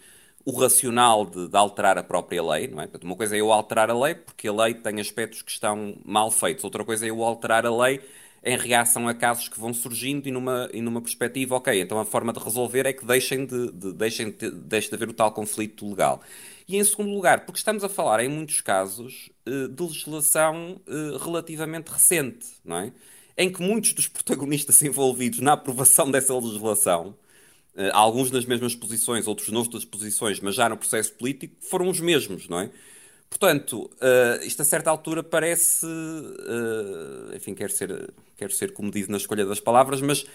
o racional de, de, alterar a própria lei, não é? Uma coisa é eu alterar a lei porque a lei tem aspectos que estão mal feitos, outra coisa é eu alterar a lei em reação a casos que vão surgindo e numa, e numa perspectiva, ok, então a forma de resolver é que deixem de, de, deixem de, deixem de haver o tal conflito legal. E em segundo lugar, porque estamos a falar em muitos casos eh, de legislação eh, relativamente recente, não é? Em que muitos dos protagonistas envolvidos na aprovação dessa legislação, eh, alguns nas mesmas posições, outros noutras posições, mas já no processo político, foram os mesmos, não é? Portanto, uh, isto a certa altura parece. Uh, enfim, quero ser, quero ser comedido na escolha das palavras, mas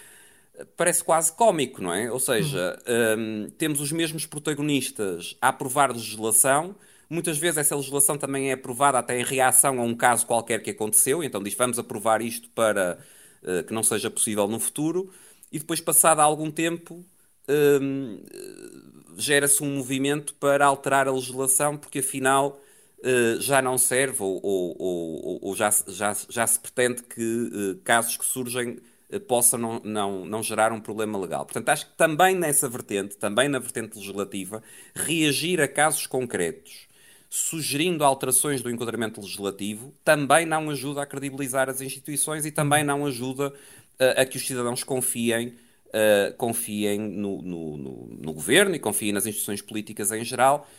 parece quase cómico, não é? Ou seja, um, temos os mesmos protagonistas a aprovar legislação. Muitas vezes essa legislação também é aprovada até em reação a um caso qualquer que aconteceu, então diz vamos aprovar isto para uh, que não seja possível no futuro, e depois, passado algum tempo, um, gera-se um movimento para alterar a legislação, porque afinal uh, já não serve ou, ou, ou, ou, já, já, já se pretende que uh, casos que surgem uh, possam não, não, não gerar um problema legal. Portanto, acho que também nessa vertente, também na vertente legislativa, reagir a casos concretos sugerindo alterações do enquadramento legislativo, também não ajuda a credibilizar as instituições e também não ajuda uh, a que os cidadãos confiem, uh, confiem no, no, no, no, governo e confiem nas instituições políticas em geral,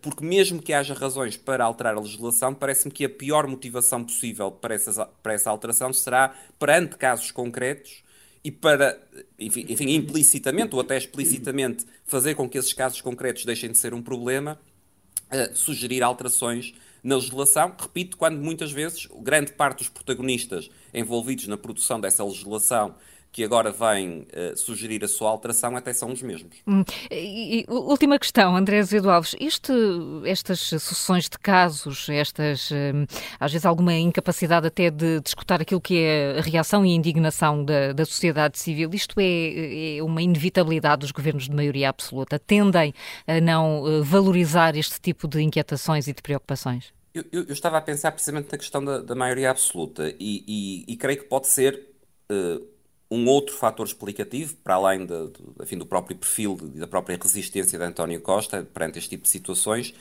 porque mesmo que haja razões para alterar a legislação, parece-me que a pior motivação possível para, essas, para essa alteração será perante casos concretos e para, enfim, enfim, implicitamente ou até explicitamente fazer com que esses casos concretos deixem de ser um problema, uh, sugerir alterações na legislação, repito, quando muitas vezes grande parte dos protagonistas envolvidos na produção dessa legislação que agora vem uh, sugerir a sua alteração até são os mesmos. Hum. E, e, última questão, André Azevedo Alves. Este, estas sucessões de casos, estas, hum, às vezes alguma incapacidade até de, de escutar aquilo que é a reação e a indignação da, da sociedade civil, isto é, é, uma inevitabilidade dos governos de maioria absoluta? Tendem a não uh, valorizar este tipo de inquietações e de preocupações? Eu, eu, eu estava a pensar precisamente na questão da, da maioria absoluta e, e, e, creio que pode ser uh, um outro fator explicativo, para além de, de, enfim, do próprio perfil e da própria resistência de António Costa perante este tipo de situações,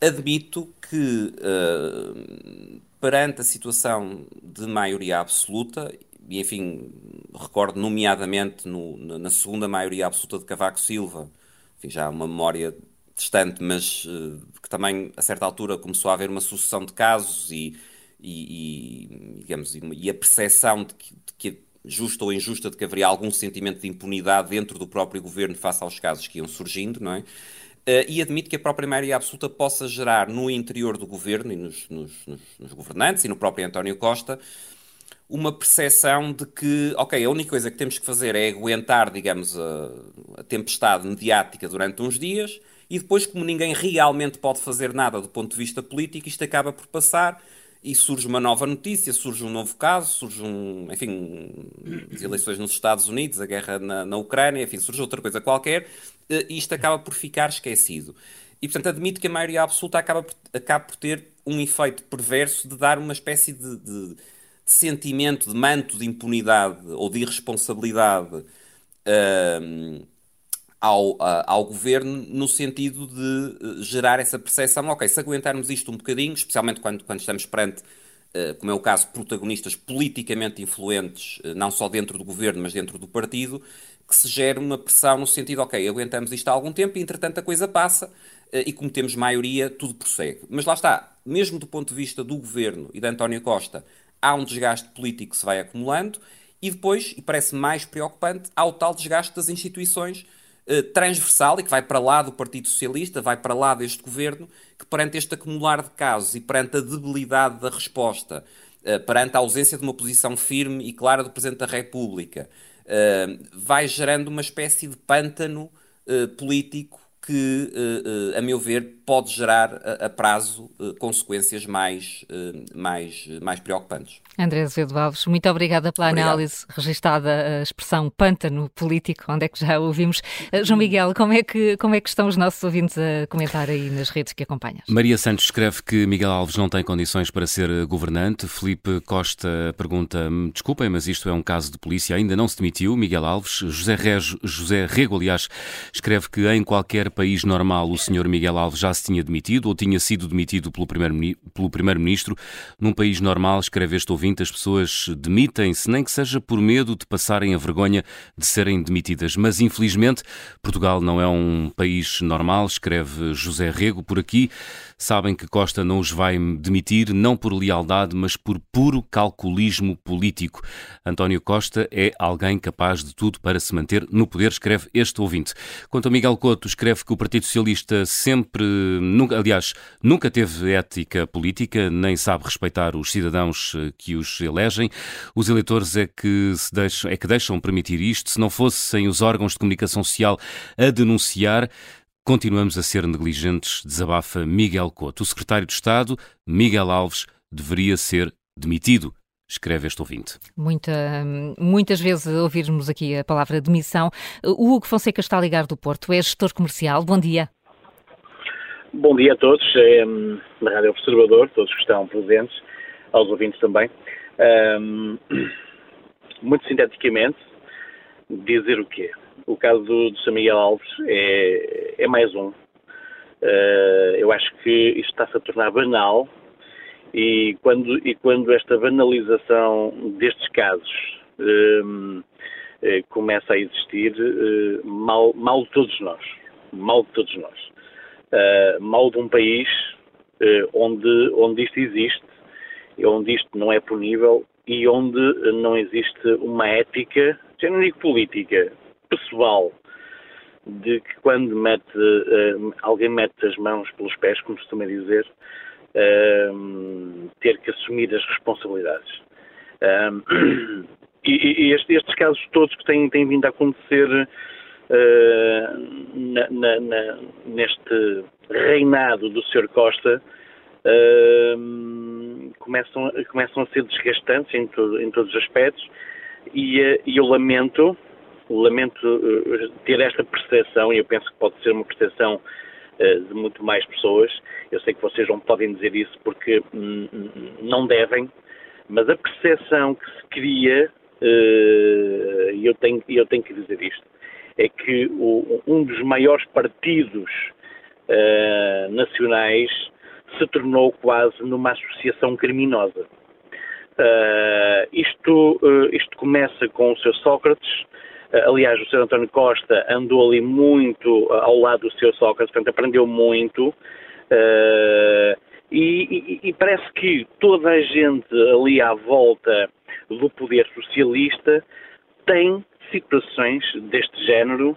admito que, uh, perante a situação de maioria absoluta, e enfim, recordo nomeadamente no, na segunda maioria absoluta de Cavaco Silva, enfim, já uma memória distante, mas uh, que também a certa altura começou a haver uma sucessão de casos e, e, e digamos, e a percepção de que, de que justa ou injusta de que haveria algum sentimento de impunidade dentro do próprio governo face aos casos que iam surgindo, não é? Uh, e admito que a própria maioria absoluta possa gerar no interior do governo e nos, nos, nos, nos governantes e no próprio António Costa uma percepção de que, ok, a única coisa que temos que fazer é aguentar, digamos, a, a tempestade mediática durante uns dias e depois, como ninguém realmente pode fazer nada do ponto de vista político, isto acaba por passar e surge uma nova notícia, surge um novo caso, surge um, enfim, as eleições nos Estados Unidos, a guerra na, na Ucrânia, enfim, surge outra coisa qualquer, eh, e isto acaba por ficar esquecido. E, portanto, admito que a maioria absoluta acaba por, acaba por ter um efeito perverso de dar uma espécie de, de, de sentimento, de manto de impunidade ou de irresponsabilidade uh, ao, uh, ao governo, no sentido de uh, gerar essa percepção, ok, se aguentarmos isto um bocadinho, especialmente quando, quando estamos perante eh, como é o caso, protagonistas politicamente influentes, eh, não só dentro do governo, mas dentro do partido, que se gere uma pressão no sentido, ok, aguentamos isto há algum tempo e entretanto a coisa passa eh, e como temos maioria, tudo prossegue. Mas lá está, mesmo do ponto de vista do governo e de António Costa, há um desgaste político que se vai acumulando e depois, e parece mais preocupante, há o tal desgaste das instituições transversal e que vai para lá do Partido Socialista, vai para lá deste governo que perante este acumular de casos e perante a debilidade da resposta, uh, perante a ausência de uma posição firme e clara do Presidente da República, uh, vai gerando uma espécie de pântano político que, a meu ver, pode gerar a, prazo consequências mais, mais, mais preocupantes. André Azevedo Alves, muito obrigada pela Obrigado. análise registada a expressão pântano político, onde é que já ouvimos. Eh, João Miguel, como é, que, como é que estão os nossos ouvintes a comentar aí nas redes que acompanhas? Maria Santos escreve que Miguel Alves não tem condições para ser governante. Felipe Costa pergunta, desculpem, mas isto é um caso de polícia, ainda não se demitiu. Miguel Alves, José, Rego, José Rego, aliás, escreve que em qualquer país normal o senhor Miguel Alves já se tinha demitido ou tinha sido demitido pelo primeiro-ministro. Primeiro Num país normal, escreve este ouvinte, as pessoas demitem-se, nem que seja por medo de passarem a vergonha de serem demitidas. Mas, infelizmente, Portugal não é um país normal, escreve José Rego por aqui. Sabem que Costa não os vai demitir, não por lealdade, mas por puro calculismo político. António Costa é alguém capaz de tudo para se manter no poder, escreve este ouvinte. Quanto a Miguel Couto, escreve que o Partido Socialista sempre, nunca, aliás, nunca teve ética política, nem sabe respeitar os cidadãos eh, que os elegem. Os eleitores é que, se deixam, é que deixam permitir isto. Se não fossem os órgãos de comunicação social a denunciar, continuamos a ser negligentes, desabafa Miguel Couto. O secretário de Estado, Miguel Alves, deveria ser demitido escreve este ouvinte. Muita, muitas vezes ouvirmos aqui a palavra demissão. O Hugo Fonseca está a ligar do Porto, é gestor comercial. Bom dia. Bom dia a todos, é, na Rádio Observador, todos que estão presentes, aos ouvintes também. Um, muito sinteticamente, dizer o quê? O caso do, do Alves é, é mais um. Uh, eu acho que isto está-se a tornar banal e quando, e quando esta banalização destes casos um, uh, eh, começa a existir, uh, mal, mal de todos nós. Mal de todos nós. mal de um país onde, onde isto existe onde isto não é punível e onde não existe uma ética, já não digo política, pessoal, de que quando mete, uh, alguém mete as mãos pelos pés, como costuma dizer, uh, ter que assumir as responsabilidades. Uh, e, e este, estes casos todos que têm, têm vindo a acontecer na, na, na, neste reinado do Sr. Costa, começam, começam a ser desgastantes em, todo, em todos os aspectos e, e eu lamento, lamento eh, ter esta percepção, e eu penso que pode ser uma percepção eh, de muito mais pessoas. Eu sei que vocês não podem dizer isso porque hum, hum, não devem, mas a percepção que se cria, e eu tenho, eu tenho que dizer isto, é que o, um dos maiores partidos nacionais se tornou quase numa associação criminosa. Uh, isto, uh, isto começa com o Sr. Sócrates, aliás, o Sr. António Costa andou ali muito ao lado do Sr. Sócrates, portanto, aprendeu muito. E, e, e, parece que toda a gente ali à volta do poder socialista tem situações deste género.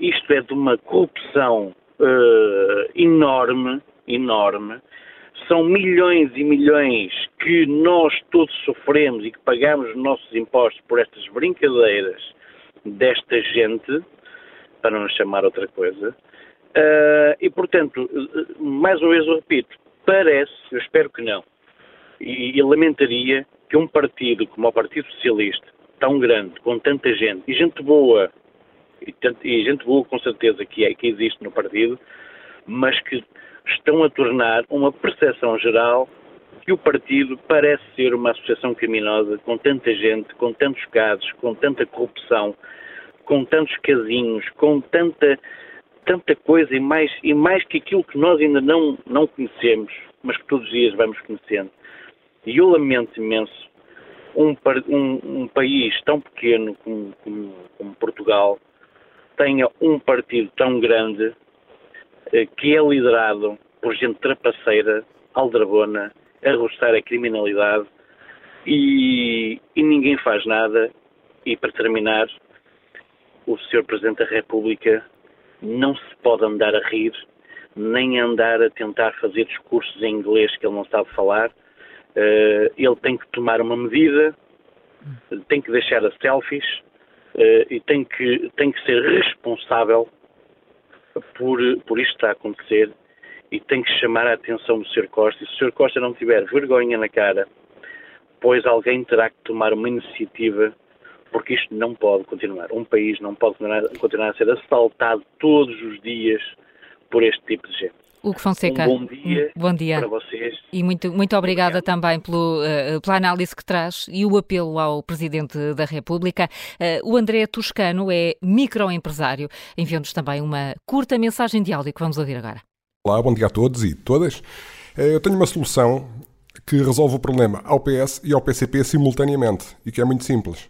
isto é de uma corrupção enorme, enorme. São milhões e milhões que nós todos sofremos e que pagamos os nossos impostos por estas brincadeiras desta gente, para não chamar outra coisa. Uh, e, portanto, mais uma vez eu repito, parece, eu espero que não, E, e lamentaria que um partido como o Partido Socialista, tão grande, com tanta gente, e gente boa, e, e gente boa com certeza que, é, que existe no partido, mas que estão a tornar uma percepção geral que o partido parece ser uma associação criminosa com tanta gente, com tantos casos, com tanta corrupção, com tantos casinhos, com tanta, tanta coisa e mais, e mais que aquilo que nós ainda não, não conhecemos, mas que todos os dias vamos conhecendo. E eu lamento imenso um, um, um país tão pequeno como, como, como Portugal tenha um partido tão grande eh, que é liderado por gente trapaceira, aldrabona, a roçar a criminalidade e, e, ninguém faz nada. E para terminar, o Sr. Presidente da República não se pode andar a rir, nem andar a tentar fazer discursos em inglês que ele não sabe falar. Uh, ele tem que tomar uma medida, tem que deixar as selfies uh, e tem que, tem que ser responsável por, por isto estar a acontecer e tem que chamar a atenção do Sr. Costa. E se o Sr. Costa não tiver vergonha na cara, pois alguém terá que tomar uma iniciativa, porque isto não pode continuar. Um país não pode continuar a ser assaltado todos os dias por este tipo de gente. Hugo Fonseca, um bom dia, bom dia para vocês. E muito, muito obrigada também pelo, uh, pela análise que traz e o apelo ao Presidente da República. Uh, o André Toscano é microempresário. Enviou-nos também uma curta mensagem de áudio que vamos ouvir agora. Olá, bom dia a todos e todas. Eh, eu tenho uma solução que resolve o problema ao PS e ao PCP simultaneamente e que é muito simples.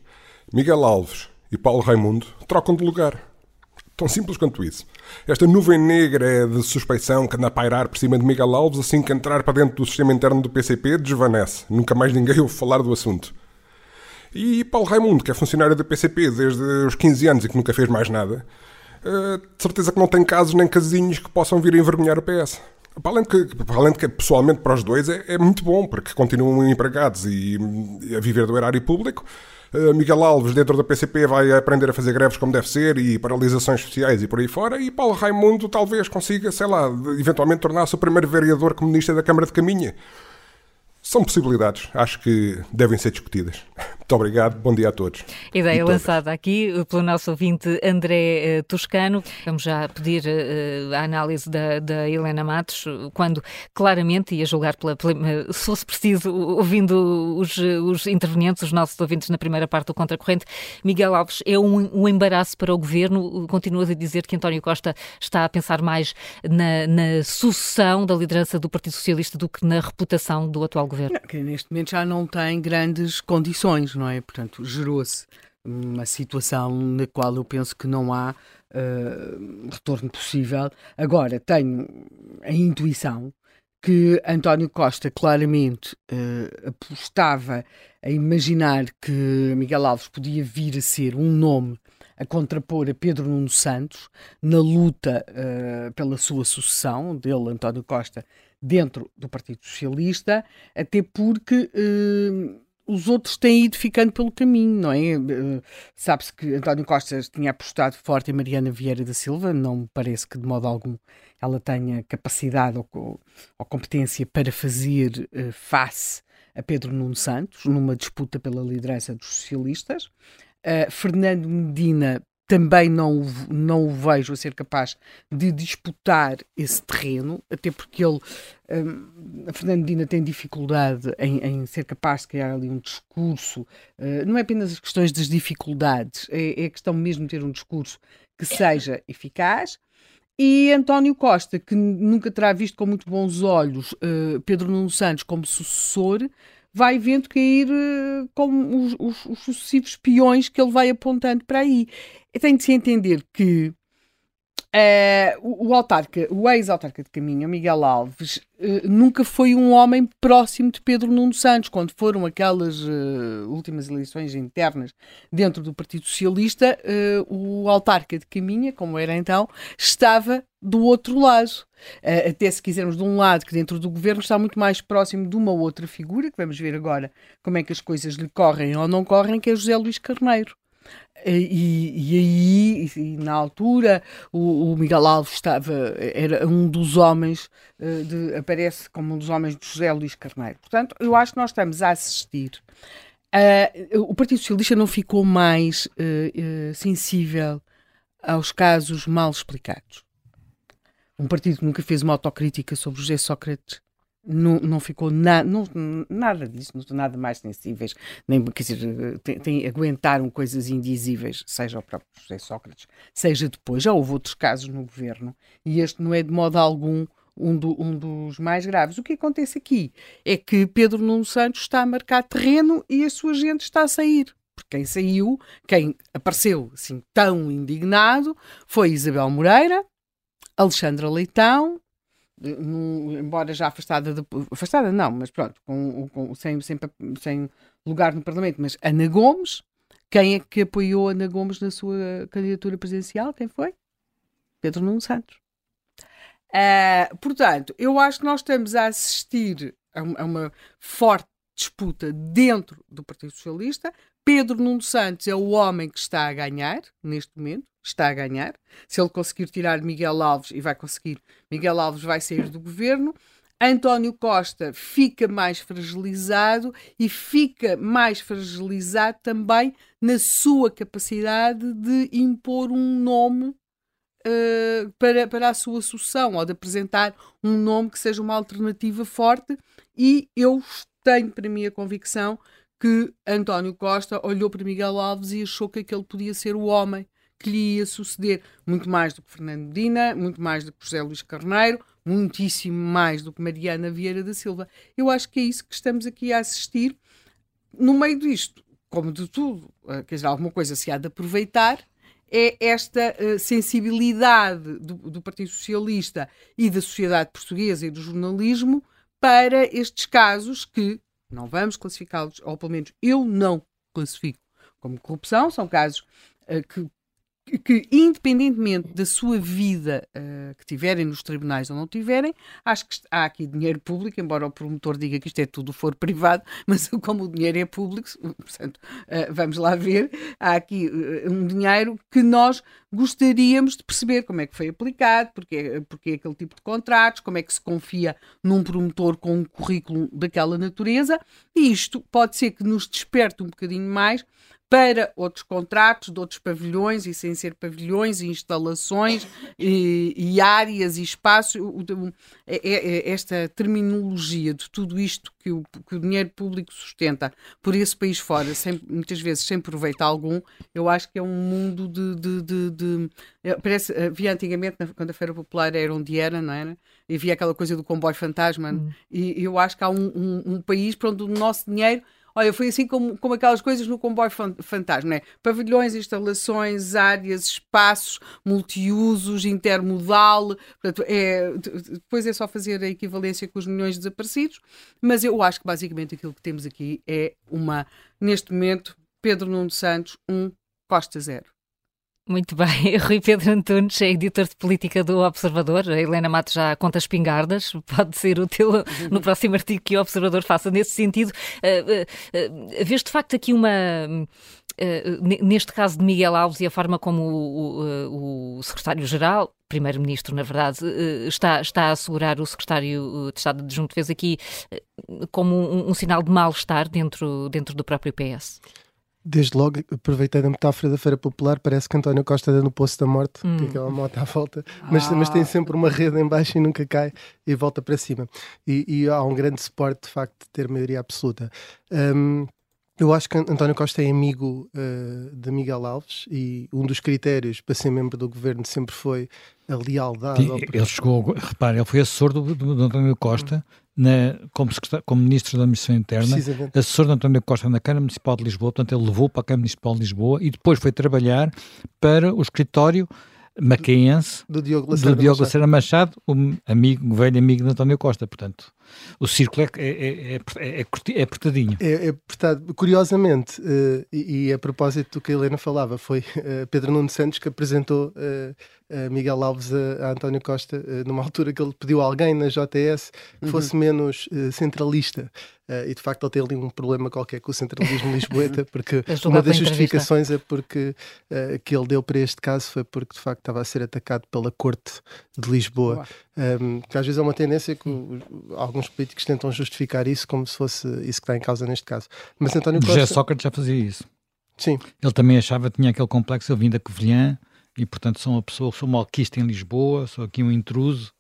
Miguel Alves e Paulo Raimundo trocam de lugar. Tão simples quanto isso. Esta nuvem negra de suspeição que anda a pairar por cima de Miguel Alves, assim que entrar para dentro do sistema interno do PCP, desvanece. Nunca mais ninguém ouve falar do assunto. E Paulo Raimundo, que é funcionário do PCP desde os 15 anos e que nunca fez mais nada, eh, de certeza que não tem casos nem casinhos que possam vir a envergonhar o PS. Para além, de que, para além de que, pessoalmente, para os dois é, é muito bom, porque continuam empregados e, e a viver do erário público. Uh, Miguel Alves, dentro da PCP, vai aprender a fazer greves como deve ser e paralisações sociais e por aí fora. E Paulo Raimundo talvez consiga, sei lá, eventualmente tornar-se o primeiro vereador comunista da Câmara de Caminha. São possibilidades, acho que devem ser discutidas. Muito obrigado, bom dia a todos. Ideia lançada aqui pelo nosso ouvinte André uh, Toscano. Vamos já pedir uh, a análise da, da, Helena Matos, quando claramente, e a julgar pela, pela se fosse preciso, ouvindo os, os, intervenientes, os nossos ouvintes na primeira parte do Contracorrente, Miguel Alves, é um, um embaraço para o governo. Continuas a dizer que António Costa está a pensar mais na, na sucessão da liderança do Partido Socialista do que na reputação do atual governo. Que neste momento já não tem grandes condições não é? Portanto, gerou-se uma situação na qual eu penso que não há uh, retorno possível. Agora, tenho a intuição que António Costa claramente uh, apostava a imaginar que Miguel Alves podia vir a ser um nome a contrapor a Pedro Nuno Santos na luta uh, pela sua sucessão, dele, António Costa, dentro do Partido Socialista, até porque uh, os outros têm ido ficando pelo caminho, não é? Uh, Sabe-se que António Costa tinha apostado forte em Mariana Vieira da Silva, não me parece que de modo algum ela tenha capacidade ou, ou competência para fazer uh, face a Pedro Nuno Santos numa disputa pela liderança dos socialistas. Uh, Fernando Medina também não, não o vejo a ser capaz de disputar esse terreno, até porque ele, um, a Fernando Medina tem dificuldade em, em, ser capaz de criar ali um discurso, uh, não é apenas as questões das dificuldades, é, é a questão mesmo de ter um discurso que seja eficaz, e António Costa, que nunca terá visto com muito bons olhos uh, Pedro Nuno Santos como sucessor, vai vendo cair uh, como os, os, os, sucessivos peões que ele vai apontando para aí. Tem de se entender que uh, o, o autarca, o ex-autarca de Caminho, Miguel Alves, uh, nunca foi um homem próximo de Pedro Nuno Santos. Quando foram aquelas últimas eleições internas dentro do Partido Socialista, o autarca de Caminha, como era então, estava do outro lado. Uh, até se quisermos de um lado que dentro do governo está muito mais próximo de uma outra figura, que vamos ver agora como é que as coisas lhe correm ou não correm, que é José Luís Carneiro. E, e aí, e na altura, o, o, Miguel Alves estava, era um dos homens, uh, de, aparece como um dos homens de José Luís Carneiro. Portanto, eu acho que nós estamos a assistir. Uh, o Partido Socialista não ficou mais uh, sensível aos casos mal explicados. Um partido que nunca fez uma autocrítica sobre José Sócrates não, não ficou na, não, nada disso, não nada mais sensíveis, nem, quer dizer, tem, tem, aguentaram coisas indizíveis, seja o próprio José Sócrates, seja depois. Já houve outros casos no governo e este não é de modo algum um, do, um dos mais graves. O que acontece aqui é que Pedro Nuno Santos está a marcar terreno e a sua gente está a sair. Porque quem saiu, quem apareceu assim tão indignado, foi Isabel Moreira, Alexandra Leitão, no, embora já afastada, de, afastada não, mas pronto, com, com, sem, sem, sem lugar no Parlamento, mas Ana Gomes, quem é que apoiou Ana Gomes na sua candidatura presidencial? Quem foi? Pedro Nuno Santos. Uh, portanto, eu acho que nós estamos a assistir a, a uma forte disputa dentro do Partido Socialista. Pedro Nuno Santos é o homem que está a ganhar neste momento está a ganhar. Se ele conseguir tirar Miguel Alves, e vai conseguir, Miguel Alves vai sair do governo. António Costa fica mais fragilizado e fica mais fragilizado também na sua capacidade de impor um nome uh, para, para a sua sucessão ou de apresentar um nome que seja uma alternativa forte. E eu tenho para mim a convicção que António Costa olhou para Miguel Alves e achou que aquele podia ser o homem que lhe ia suceder. Muito mais do que Fernando Medina, muito mais do que José Luís Carneiro, muitíssimo mais do que Mariana Vieira da Silva. Eu acho que é isso que estamos aqui a assistir. No meio disto, como de tudo, eh, quer dizer, alguma coisa se há de aproveitar, é esta uh, sensibilidade do, do, Partido Socialista e da sociedade portuguesa e do jornalismo para estes casos que não vamos classificá-los, ou pelo menos eu não classifico como corrupção, são casos uh, que que, independentemente da sua vida uh, que tiverem nos tribunais ou não tiverem, acho que há aqui dinheiro público, embora o promotor diga que isto é tudo for privado, mas como o dinheiro é público, portanto, uh, vamos lá ver, há aqui uh, um dinheiro que nós gostaríamos de perceber como é que foi aplicado, porque, porque é aquele tipo de contratos, como é que se confia num promotor com um currículo daquela natureza, e isto pode ser que nos desperte um bocadinho mais para outros contratos de outros pavilhões e sem ser pavilhões e instalações e, e áreas e espaços. É, é, é esta terminologia de tudo isto que o, que o, dinheiro público sustenta por esse país fora, sem, muitas vezes sem proveito algum, eu acho que é um mundo de. de, de, de parece, havia antigamente, quando a Feira Popular era onde era, não era? E havia aquela coisa do comboio fantasma, hum. e eu acho que há um, um, um país para onde o nosso dinheiro Olha, foi assim como, como aquelas coisas no comboio fantasma, né? Pavilhões, instalações, áreas, espaços, multiusos, intermodal. Portanto, é, depois é só fazer a equivalência com os milhões desaparecidos. Mas eu acho que basicamente aquilo que temos aqui é uma, neste momento, Pedro Nuno Santos, um Costa Zero. Muito bem. Rui Pedro Antunes é editor de política do Observador. A Helena Matos já conta espingardas. Pode ser útil no próximo artigo que o Observador faça nesse sentido. Uh, uh, uh, vês de facto aqui uma. Neste caso de Miguel Alves e a forma como o, o, o secretário-geral, primeiro-ministro, na verdade, está, está a assegurar o secretário de Estado adjunto, fez aqui como um, um sinal de mal-estar dentro, dentro do próprio PS? Desde logo, aproveitei a metáfora da Feira Popular, parece que António Costa anda no Poço da Morte, hum. tem aquela moto à volta, mas, ah. mas tem sempre uma rede em baixo e nunca cai e volta para cima. E, e há um grande suporte, de facto, de ter maioria absoluta. Um, eu acho que António Costa é amigo uh, de Miguel Alves e um dos critérios para ser membro do governo sempre foi a lealdade. Sim, ele chegou, repare, ele foi assessor do, do, do António Costa na, como, como Ministro da Administração Interna, assessor de António Costa na Câmara Municipal de Lisboa, portanto ele levou para a Câmara Municipal de Lisboa e depois foi trabalhar para o escritório macaense do Diogo Lacerda, do Diogo Lacerda Machado, o amigo, velho amigo de António Costa, portanto o círculo é, é, é, é, é apertadinho. É, apertado. Curiosamente, uh, e, e, a propósito do que a Helena falava, foi uh, Pedro Nuno Santos que apresentou uh, Miguel Alves a, a, António Costa numa altura que ele pediu a alguém na JS que uhum. fosse menos centralista. Uh, e de facto ele tem ali um problema qualquer com o centralismo lisboeta, porque uma das justificações é porque uh, que ele deu para este caso foi porque de facto estava a ser atacado pela corte de Lisboa. Um, que às vezes é uma tendência que o, alguns políticos tentam justificar isso como se fosse isso que está em causa neste caso. Mas António Costa... José Sócrates já fazia isso. Sim. Ele também achava que tinha aquele complexo, eu vim da Covilhã e portanto sou uma pessoa, sou malquista em Lisboa, sou aqui um intruso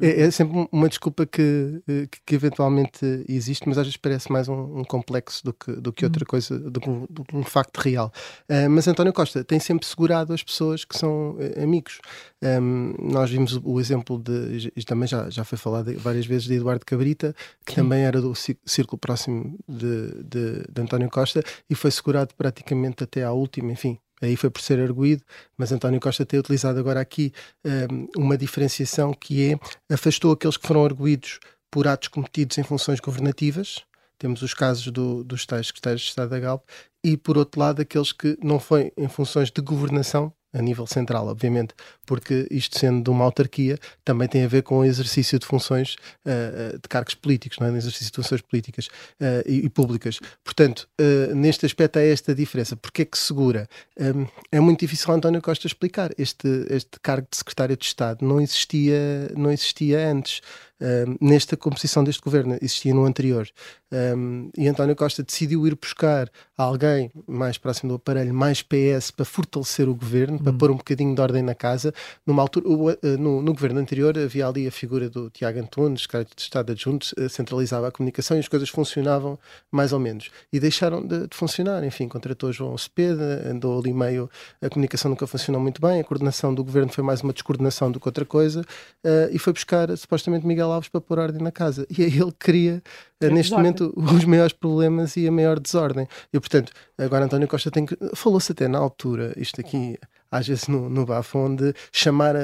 é, é, sempre uma desculpa que, que, que, eventualmente existe, mas às vezes parece mais um, um complexo do que, do que outra hum. coisa, do que um, do que um facto real. Uh, mas António Costa tem sempre segurado as pessoas que são uh, amigos. Um, nós vimos o exemplo de, e também já, já foi falado várias vezes, de Eduardo Cabrita, que Sim. também era do círculo próximo de, de, de António Costa e foi segurado praticamente até à última, enfim, aí foi por ser arguído, mas António Costa tem utilizado agora aqui um, uma diferenciação que é afastou aqueles que foram arguídos por atos cometidos em funções governativas, temos os casos do, dos tais secretários de Estado da Galp, e por outro lado aqueles que não foi em funções de governação, a nível central, obviamente, porque isto sendo de uma autarquia também tem a ver com o exercício de funções uh, de cargos políticos, não é? exercício de funções políticas uh, e, e, públicas. Portanto, uh, neste aspecto há esta diferença. Porquê é que segura? Um, é muito difícil António Costa explicar. Este, este cargo de secretário de Estado não existia, não existia antes. Um, nesta composição deste governo, existia no anterior. Um, e António Costa decidiu ir buscar alguém mais próximo do aparelho, mais PS, para fortalecer o governo, para hum. pôr um bocadinho de ordem na casa. Numa altura, eh, no, no, governo anterior havia ali a figura do Tiago Antunes, secretário de Estado adjunto, eh, centralizava a comunicação e as coisas funcionavam mais ou menos. E deixaram de, de funcionar. Enfim, contratou João Cepeda, andou ali meio. A comunicação nunca funcionou muito bem, a coordenação do governo foi mais uma descoordenação do que outra coisa, uh, e foi buscar supostamente Miguel Miguel Alves para pôr ordem na casa. E aí ele cria, é neste desordem. momento, os maiores problemas e a maior desordem. E, portanto, agora António Costa tem que. Falou-se até na altura, isto aqui às vezes no, no Bafon, de chamar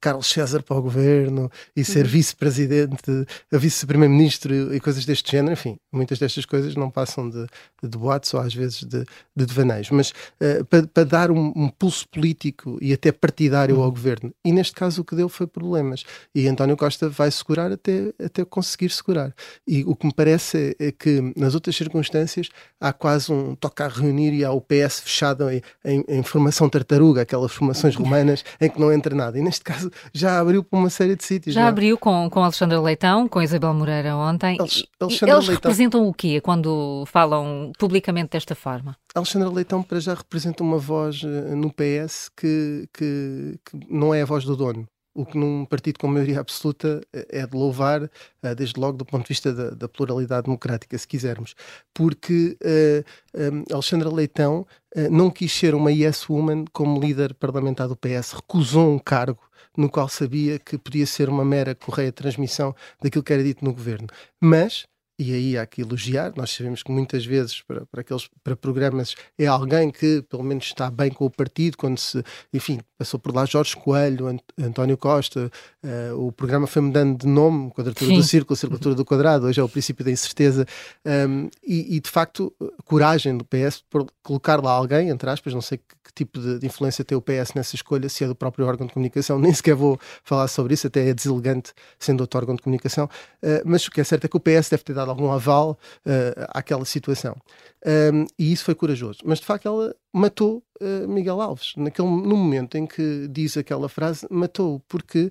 Carlos César para o governo e ser uhum. vice-presidente, vice-primeiro-ministro e coisas deste género. Enfim, muitas destas coisas não passam de, de boatos ou às vezes de, de devaneios. Mas uh, para, para, dar um, um, pulso político e até partidário uhum. ao governo. E neste caso o que deu foi problemas. E António Costa vai segurar até, até conseguir segurar. E o que me parece é, que nas outras circunstâncias há quase um toque a reunir e há o PS fechado em, em, em formação tartaruga aquelas formações romanas em que não entra nada. E neste caso já abriu para uma série de sítios. Já é? abriu com, com Alexandre Leitão, com Isabel Moreira ontem. Alexandre Eles Leitão... representam o quê quando falam publicamente desta forma? Alexandre Leitão para já representa uma voz eh, no PS que, que, que não é a voz do dono o que num partido com maioria absoluta eh, é de louvar, eh, desde logo do ponto de vista da, da pluralidade democrática, se quisermos. Porque uh, um, Alexandra Leitão uh, não quis ser uma yes woman como líder parlamentar do PS, recusou um cargo no qual sabia que podia ser uma mera correia de transmissão daquilo que era dito no governo. Mas e aí há que elogiar. Nós sabemos que muitas vezes para, para aqueles para programas é alguém que pelo menos está bem com o partido, quando se, enfim, passou por lá Jorge Coelho, Ant António Costa, uh, o programa foi mudando de nome, Quadratura Sim. do Círculo, Circulatura do Quadrado, hoje é o princípio da incerteza, um, e, e, de facto, coragem do PS por colocar lá alguém, entre aspas, não sei que, que tipo de, de, influência tem o PS nessa escolha, se é do próprio órgão de comunicação, nem sequer vou falar sobre isso, até é deselegante sendo outro órgão de comunicação, uh, mas o que é certo é que o PS deve ter dado algum aval uh, àquela situação. Um, e isso foi corajoso. Mas de facto ela matou uh, Miguel Alves. Naquele, no momento em que diz aquela frase, matou, porque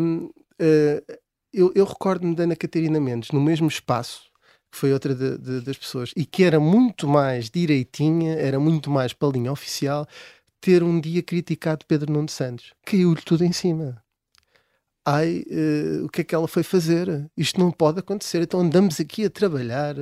um, uh, ah, eu, eu recordo-me da Ana Catarina Mendes, no mesmo espaço, que foi outra de, de, das pessoas, e que era muito mais direitinha, era muito mais para a linha oficial, ter um dia criticado Pedro Nuno Santos. Caiu-lhe tudo em cima ai, uh, o que é que ela foi fazer? Isto não pode acontecer. Então andamos aqui a trabalhar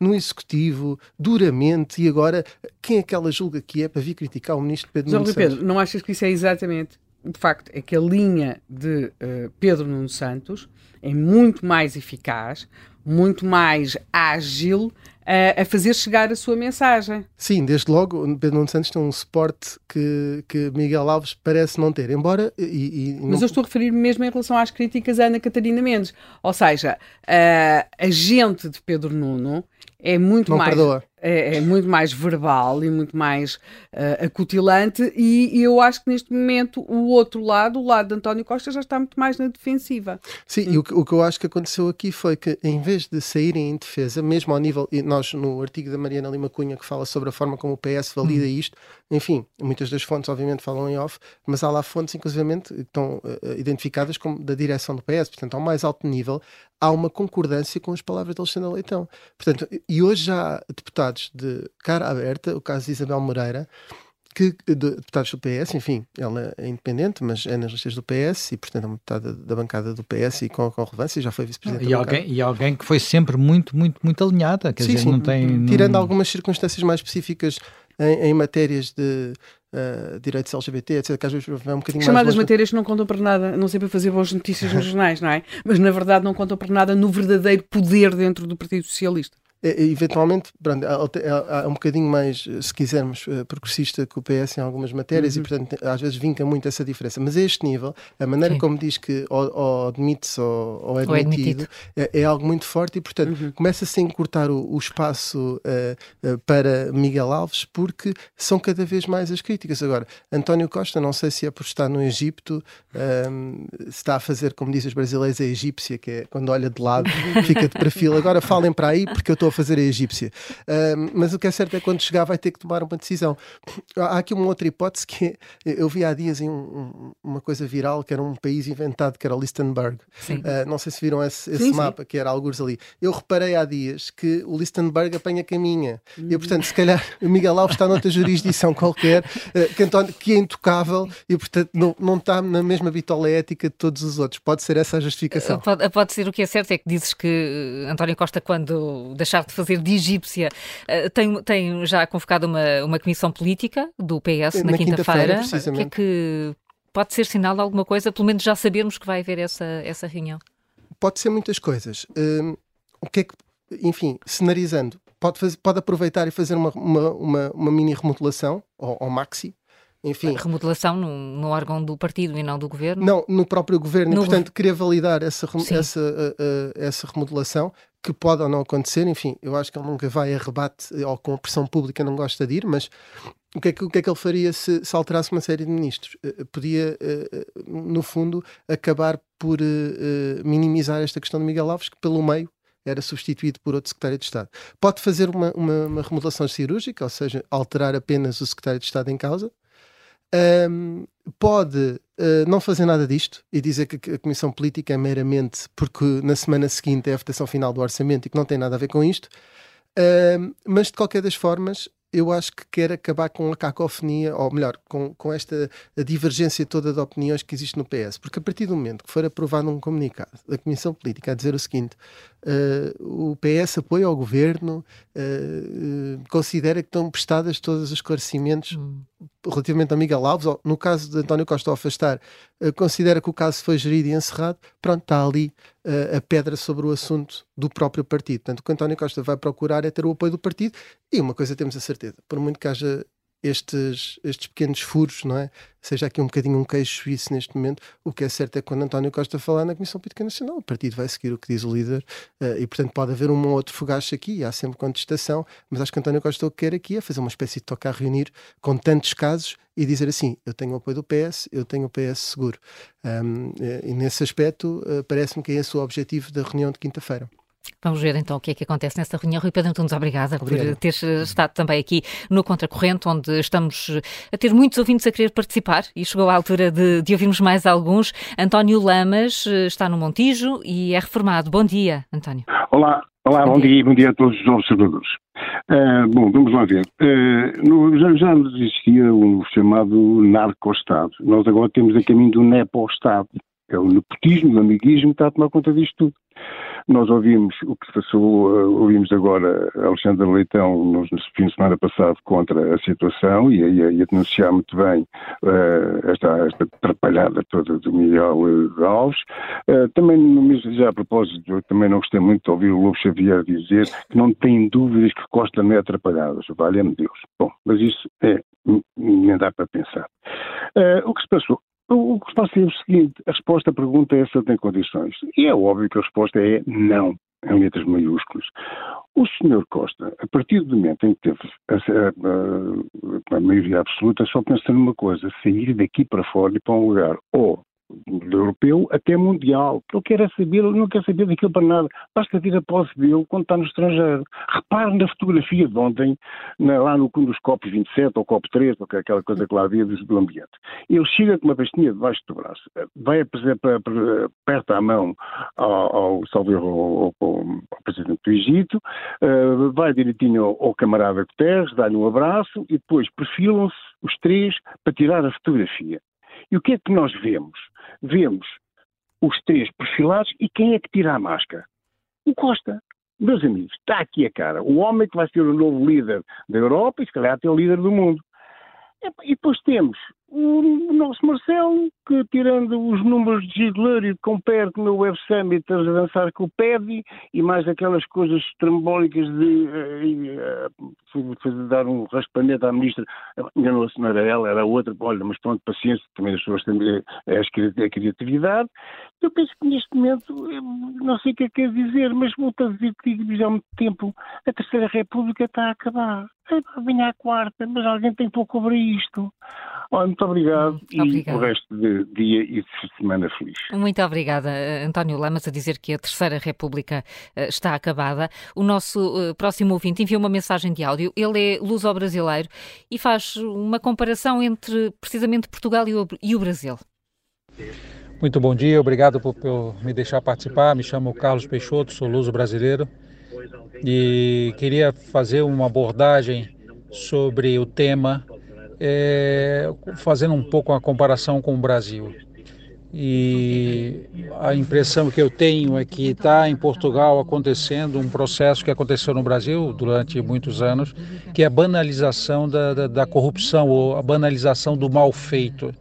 no executivo duramente e agora quem é que ela julga que é para vir criticar o ministro Pedro Nuno Santos? Pedro, não achas que isso é exatamente, de facto, é que a linha de uh, Pedro Nuno Santos é muito mais eficaz, muito mais ágil a, a, fazer chegar a sua mensagem. Sim, desde logo, Pedro Nuno Santos tem um suporte que, que Miguel Alves parece não ter, embora... E, e Mas eu estou a referir-me mesmo em relação às críticas a Ana Catarina Mendes. Ou seja, a, a gente de Pedro Nuno é muito não mais... Perdoa é, é, muito mais verbal e muito mais uh, acutilante, e, e, eu acho que neste momento o outro lado, o lado de António Costa, já está muito mais na defensiva. Sim, hum. e o, o, que eu acho que aconteceu aqui foi que, em vez de saírem em defesa, mesmo ao nível, e nós no artigo da Mariana Lima Cunha que fala sobre a forma como o PS valida hum. isto, enfim, muitas das fontes obviamente falam em off, mas há lá fontes inclusivamente que estão uh, identificadas como da direção do PS, portanto ao mais alto nível há uma concordância com as palavras de Alexandre Leitão. Portanto, e hoje já há deputados de cara aberta, o caso de Isabel Moreira, que, de, deputados do PS, enfim, ela é independente, mas é nas listas do PS e, portanto, é uma deputada da bancada do PS e com, com relevância, já foi vice-presidente. E, alguém, e alguém que foi sempre muito, muito, muito alinhada, quer sim, dizer, sim. não tem. Tirando não... algumas circunstâncias mais específicas em, em matérias de uh, direitos LGBT, etc., que às vezes é um bocadinho Chamadas mais matérias que não contam para nada, não sempre fazer boas notícias nos jornais, não é? Mas na verdade não contam para nada no verdadeiro poder dentro do Partido Socialista. É, é, eventualmente, pronto, é, um bocadinho mais, se quisermos, eh, progressista que o PS em algumas matérias uhum. e, portanto, às vezes vinca muito essa diferença. Mas a este nível, a maneira Sim. como diz que ou, ou admite-se ou, ou, é admitido, é, admitido. É, é, algo muito forte e, portanto, uhum. começa-se a encurtar o, o espaço uh, uh, para Miguel Alves porque são cada vez mais as críticas. Agora, António Costa, não sei se é por estar no Egito, um, se está a fazer, como dizem os brasileiros, a egípcia, que é quando olha de lado, fica de perfil. Agora falem para aí porque eu estou a fazer a egípcia. Uh, mas o que é certo é que quando chegar vai ter que tomar uma decisão. Há aqui uma outra hipótese que é, eu vi há dias em um, uma coisa viral que era um país inventado que era Listenberg. Uh, não sei se viram esse, esse sim, mapa sim. que era alguns ali. Eu reparei há dias que o Listenberg apanha caminha. Uhum. E portanto, se calhar o Miguel Alves está noutra jurisdição qualquer uh, que, António, que é intocável e portanto não, não está na mesma bitola ética de todos os outros. Pode ser essa a justificação. Pode, pode ser o que é certo é que dizes que António Costa, quando deixar de fazer de egípcia. Tem, tem já convocado uma, uma comissão política do PS na, na quinta-feira. Quinta que é que pode ser sinal de alguma coisa? Pelo menos já sabermos que vai haver essa, essa reunião. Pode ser muitas coisas. Uh, o que é que, enfim, cenarizando, pode, fazer, pode aproveitar e fazer uma, uma, uma, uma mini remodelação ao, ao maxi enfim. remodelação no, no, órgão do partido e não do governo? Não, no próprio governo. No e, portanto, queria validar essa, essa, uh, uh, essa remodelação, que pode ou não acontecer. Enfim, eu acho que ele nunca vai a rebate ou com a pressão pública não gosta de ir, mas o que é que, o que, é que ele faria se, se alterasse uma série de ministros? Uh, podia, no fundo, acabar por minimizar esta questão de Miguel Alves, que pelo meio era substituído por outro secretário de Estado. Pode fazer uma, uma, uma remodelação cirúrgica, ou seja, alterar apenas o secretário de Estado em causa, um, pode uh, não fazer nada disto e dizer que a Comissão Política é meramente porque na semana seguinte é a votação final do orçamento e que não tem nada a ver com isto. Uh, mas de qualquer das formas, eu acho que quer acabar com a cacofonia, ou melhor, com, com esta divergência toda de opiniões que existe no PS. Porque a partir do momento que for aprovado um comunicado da Comissão Política a dizer o seguinte: uh, o PS apoia ao governo, uh, considera que estão prestadas todos os esclarecimentos hum. Relativamente a Miguel Alves, ou no caso de António Costa afastar, uh, considera que o caso foi gerido e encerrado, pronto, está ali a pedra sobre o assunto do próprio partido. Portanto, o que António Costa vai procurar é ter o apoio do partido e uma coisa temos a certeza, por muito que haja estes, estes pequenos furos, não é? Seja aqui um bocadinho um queixo suíço neste momento, o que é certo é que quando António Costa falar na Comissão Política Nacional, o partido vai seguir o que diz o líder uh, e, portanto, pode haver um ou outro fogacho aqui, há sempre contestação, mas acho que António Costa o que quer aqui é fazer uma espécie de tocar reunir com tantos casos e dizer assim: eu tenho o apoio do PS, eu tenho o PS seguro. Um, eh, e nesse aspecto, uh, parece-me que é esse o objetivo da reunião de quinta-feira. Vamos ver então o que é que acontece nessa reunião. Rui Pedro Antunes, obrigada Obrigado. por teres estado também aqui no Contracorrente, onde estamos a ter muitos ouvintes a querer participar e chegou a altura de, de ouvirmos mais alguns. António Lamas eh, está no Montijo e é reformado. Bom dia, António. Olá, Olá, bom, bom dia. dia. bom dia a todos os observadores. Uh, bom, vamos lá ver. Uh, no, já, já existia um chamado narco-Estado. Nós agora temos a caminho do nepo-Estado. É o nepotismo, o amiguismo que está a tomar conta disto tudo. Nós ouvimos o que se passou, eh, ouvimos agora Alexandre Leitão no, fim de semana passado contra a situação e, a denunciar muito bem uh, esta, esta atrapalhada toda do Miguel Alves. Uh, também, já a propósito, também não gostei muito de ouvir o Lobo Xavier dizer que não tem dúvidas que Costa não é atrapalhado. Valha-me Deus. Bom, mas isso é, nem dá para pensar. Uh, o que se passou? O que está a ser o seguinte: a resposta à pergunta é se tem condições. E é óbvio que a resposta é não, em letras maiúsculas. O Sr. Costa, a partir do momento em que teve a, a, a, a maioria absoluta, só pensa numa coisa: sair daqui para fora e para um lugar ou europeu até mundial. Ele quer saber, ele não quer saber daquilo para nada. Basta vir a posse dele quando está no estrangeiro. Repare na fotografia de ontem, na, lá no dos copos 27 ou copo 3, ou aquela coisa que lá havia do ambiente. Ele chega com uma pastinha debaixo do braço, vai aperta a mão ao, ao, ao, ao, presidente do Egito, uh, vai direitinho ao camarada Guterres, dá-lhe um abraço e depois perfilam-se os três para tirar a fotografia. E o que é que nós vemos? Vemos os três perfilados e quem é que tira a máscara? O Costa. Meus amigos, está aqui a cara. O homem que vai ser o novo líder da Europa e se calhar até o líder do mundo. E depois temos o nosso Marcelo, que tirando os números de Hitler e de Compare no Web Summit a avançar com o PEDI e mais aquelas coisas trambólicas de, uh, uh, dar um raspanete à ministra, enganou-se, não era ela, era outra, olha, mas pronto, paciência, também as pessoas têm a criatividade. Eu penso que neste momento, não sei o que é que quer dizer, mas vou a dizer que digo há muito tempo, a Terceira República está a acabar. Vinha a quarta, mas alguém tem pouco cobrir isto. Olha, muito obrigado hum, e o resto de dia e de semana feliz. Muito obrigada, António Lamas, a dizer que a Terceira República eh, está acabada. O nosso eh, próximo ouvinte enviou uma mensagem de áudio. Ele é luso-brasileiro e faz uma comparação entre precisamente Portugal e o Brasil. Muito bom dia, obrigado por, por me deixar participar. Me chamo Carlos Peixoto, sou luso-brasileiro e queria fazer uma abordagem sobre o tema é, fazendo um pouco uma comparação com o Brasil. E a impressão que eu tenho é que está em Portugal acontecendo um processo que aconteceu no Brasil durante muitos anos, que é a banalização da, da, da corrupção ou a banalização do mal feito.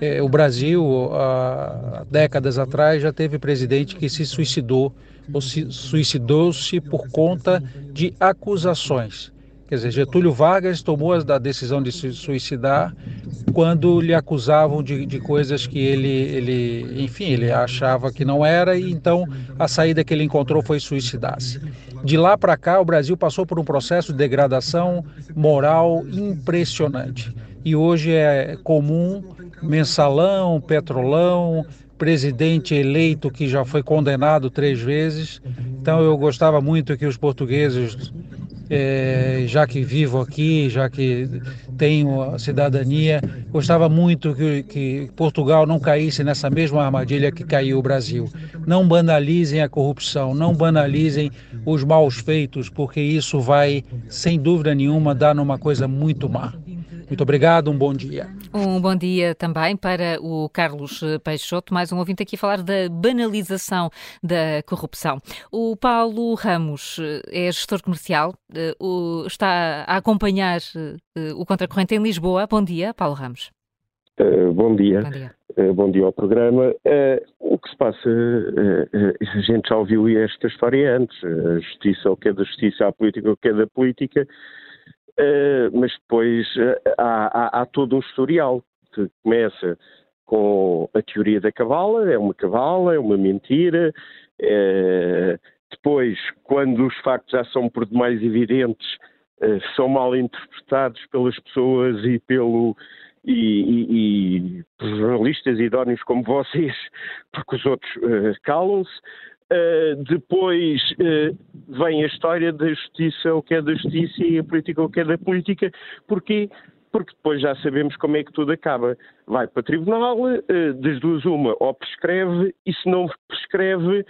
É, o Brasil, há décadas atrás, já teve presidente que se suicidou ou se suicidou-se por conta de acusações. Quer dizer, Getúlio Vargas tomou a decisão de se suicidar quando lhe acusavam de, de coisas que ele, ele, enfim, ele achava que não era e então a saída que ele encontrou foi suicidar-se. De lá para cá, o Brasil passou por um processo de degradação moral impressionante. E hoje é comum mensalão, petrolão, presidente eleito que já foi condenado três vezes. Então eu gostava muito que os portugueses é, já que vivo aqui, já que tenho a cidadania, gostava muito que, que, Portugal não caísse nessa mesma armadilha que caiu o Brasil. Não banalizem a corrupção, não banalizem os maus feitos, porque isso vai, sem dúvida nenhuma, dar numa coisa muito má. Muito obrigado, um bom dia. Um bom dia também para o Carlos Peixoto, mais um ouvinte aqui a falar da banalização da corrupção. O Paulo Ramos é gestor comercial, eh, está a acompanhar eh, o Contracorrente em Lisboa. Bom dia, Paulo Ramos. Uh, bom dia. Bom dia. Uh, bom dia ao programa. Uh, o que se passa, a gente já ouviu esta história antes, a justiça, o que é da justiça, a política, o que é da política, mas depois uh, há, há, há, todo um historial que começa com a teoria da cabala, é uma cabala, é uma mentira. Uh, depois, quando os factos já são por demais evidentes, são mal interpretados pelas pessoas e pelo e, e, e jornalistas idóneos como vocês, porque os outros calam-se. Uh, depois uh, vem a história da justiça, o que é da justiça, e a política, o que é da política. Porquê? Porque depois já sabemos como é que tudo acaba. Vai para tribunal, uh, das duas uma, ou prescreve, e se não prescreve,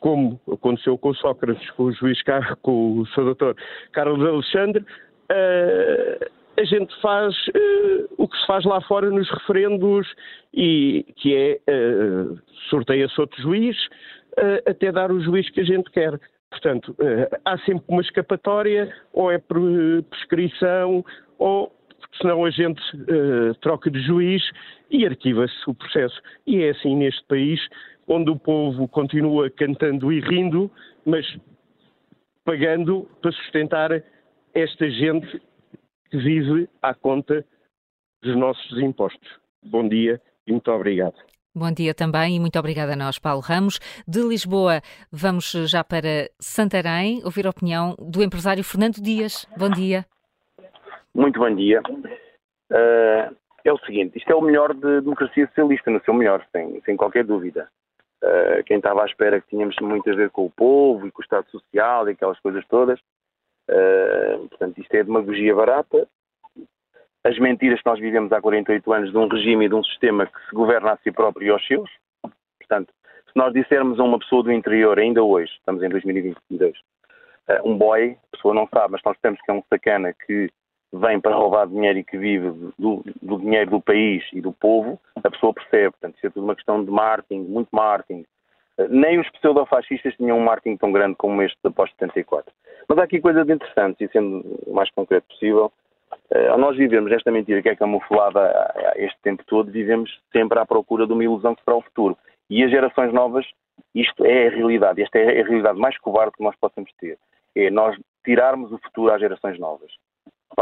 como aconteceu com o Sócrates, com o juiz, com o seu doutor Carlos Alexandre, a gente faz uh, o que se faz lá fora nos referendos e que é uh, sorteia-se outro juiz uh, até dar o juiz que a gente quer. Portanto, há sempre uma escapatória, ou é por prescrição, ou senão a gente troca de juiz e arquiva-se o processo. E é assim neste país, onde o povo continua cantando e rindo, mas pagando para sustentar esta gente que vive à conta dos nossos impostos. Bom dia e muito obrigado. Bom dia também e muito obrigada a nós, Paulo Ramos. De Lisboa, vamos já para Santarém ouvir a opinião do empresário Fernando Dias. Bom dia. Muito bom dia. Uh, é o seguinte, isto é o melhor de democracia socialista, no seu melhor, sem, sem qualquer dúvida. Uh, quem estava à espera que tínhamos muito a ver com o povo e com o Estado Social e aquelas coisas todas, Uh, portanto, isto é demagogia barata. As mentiras que nós vivemos há 48 anos de um regime e de um sistema que se governa a si próprio e aos seus. Portanto, se nós dissermos a uma pessoa do interior, ainda hoje, estamos em 2022, uh, eh, um boy, a pessoa não sabe, mas nós temos que é um sacana que vem para roubar dinheiro e que vive do, do, dinheiro do país e do povo, a pessoa percebe. Portanto, isso é tudo uma questão de marketing, muito marketing, nem os pseudofascistas tinham um marketing tão grande como este após 74. Mas há aqui coisas interessantes, e sendo o mais concreto possível, ao nós vivemos esta mentira que é camuflada este tempo todo, vivemos sempre à procura de uma ilusão que será o futuro. E as gerações novas, isto é a realidade, esta é a realidade mais covarde que nós possamos ter. É nós tirarmos o futuro às gerações novas.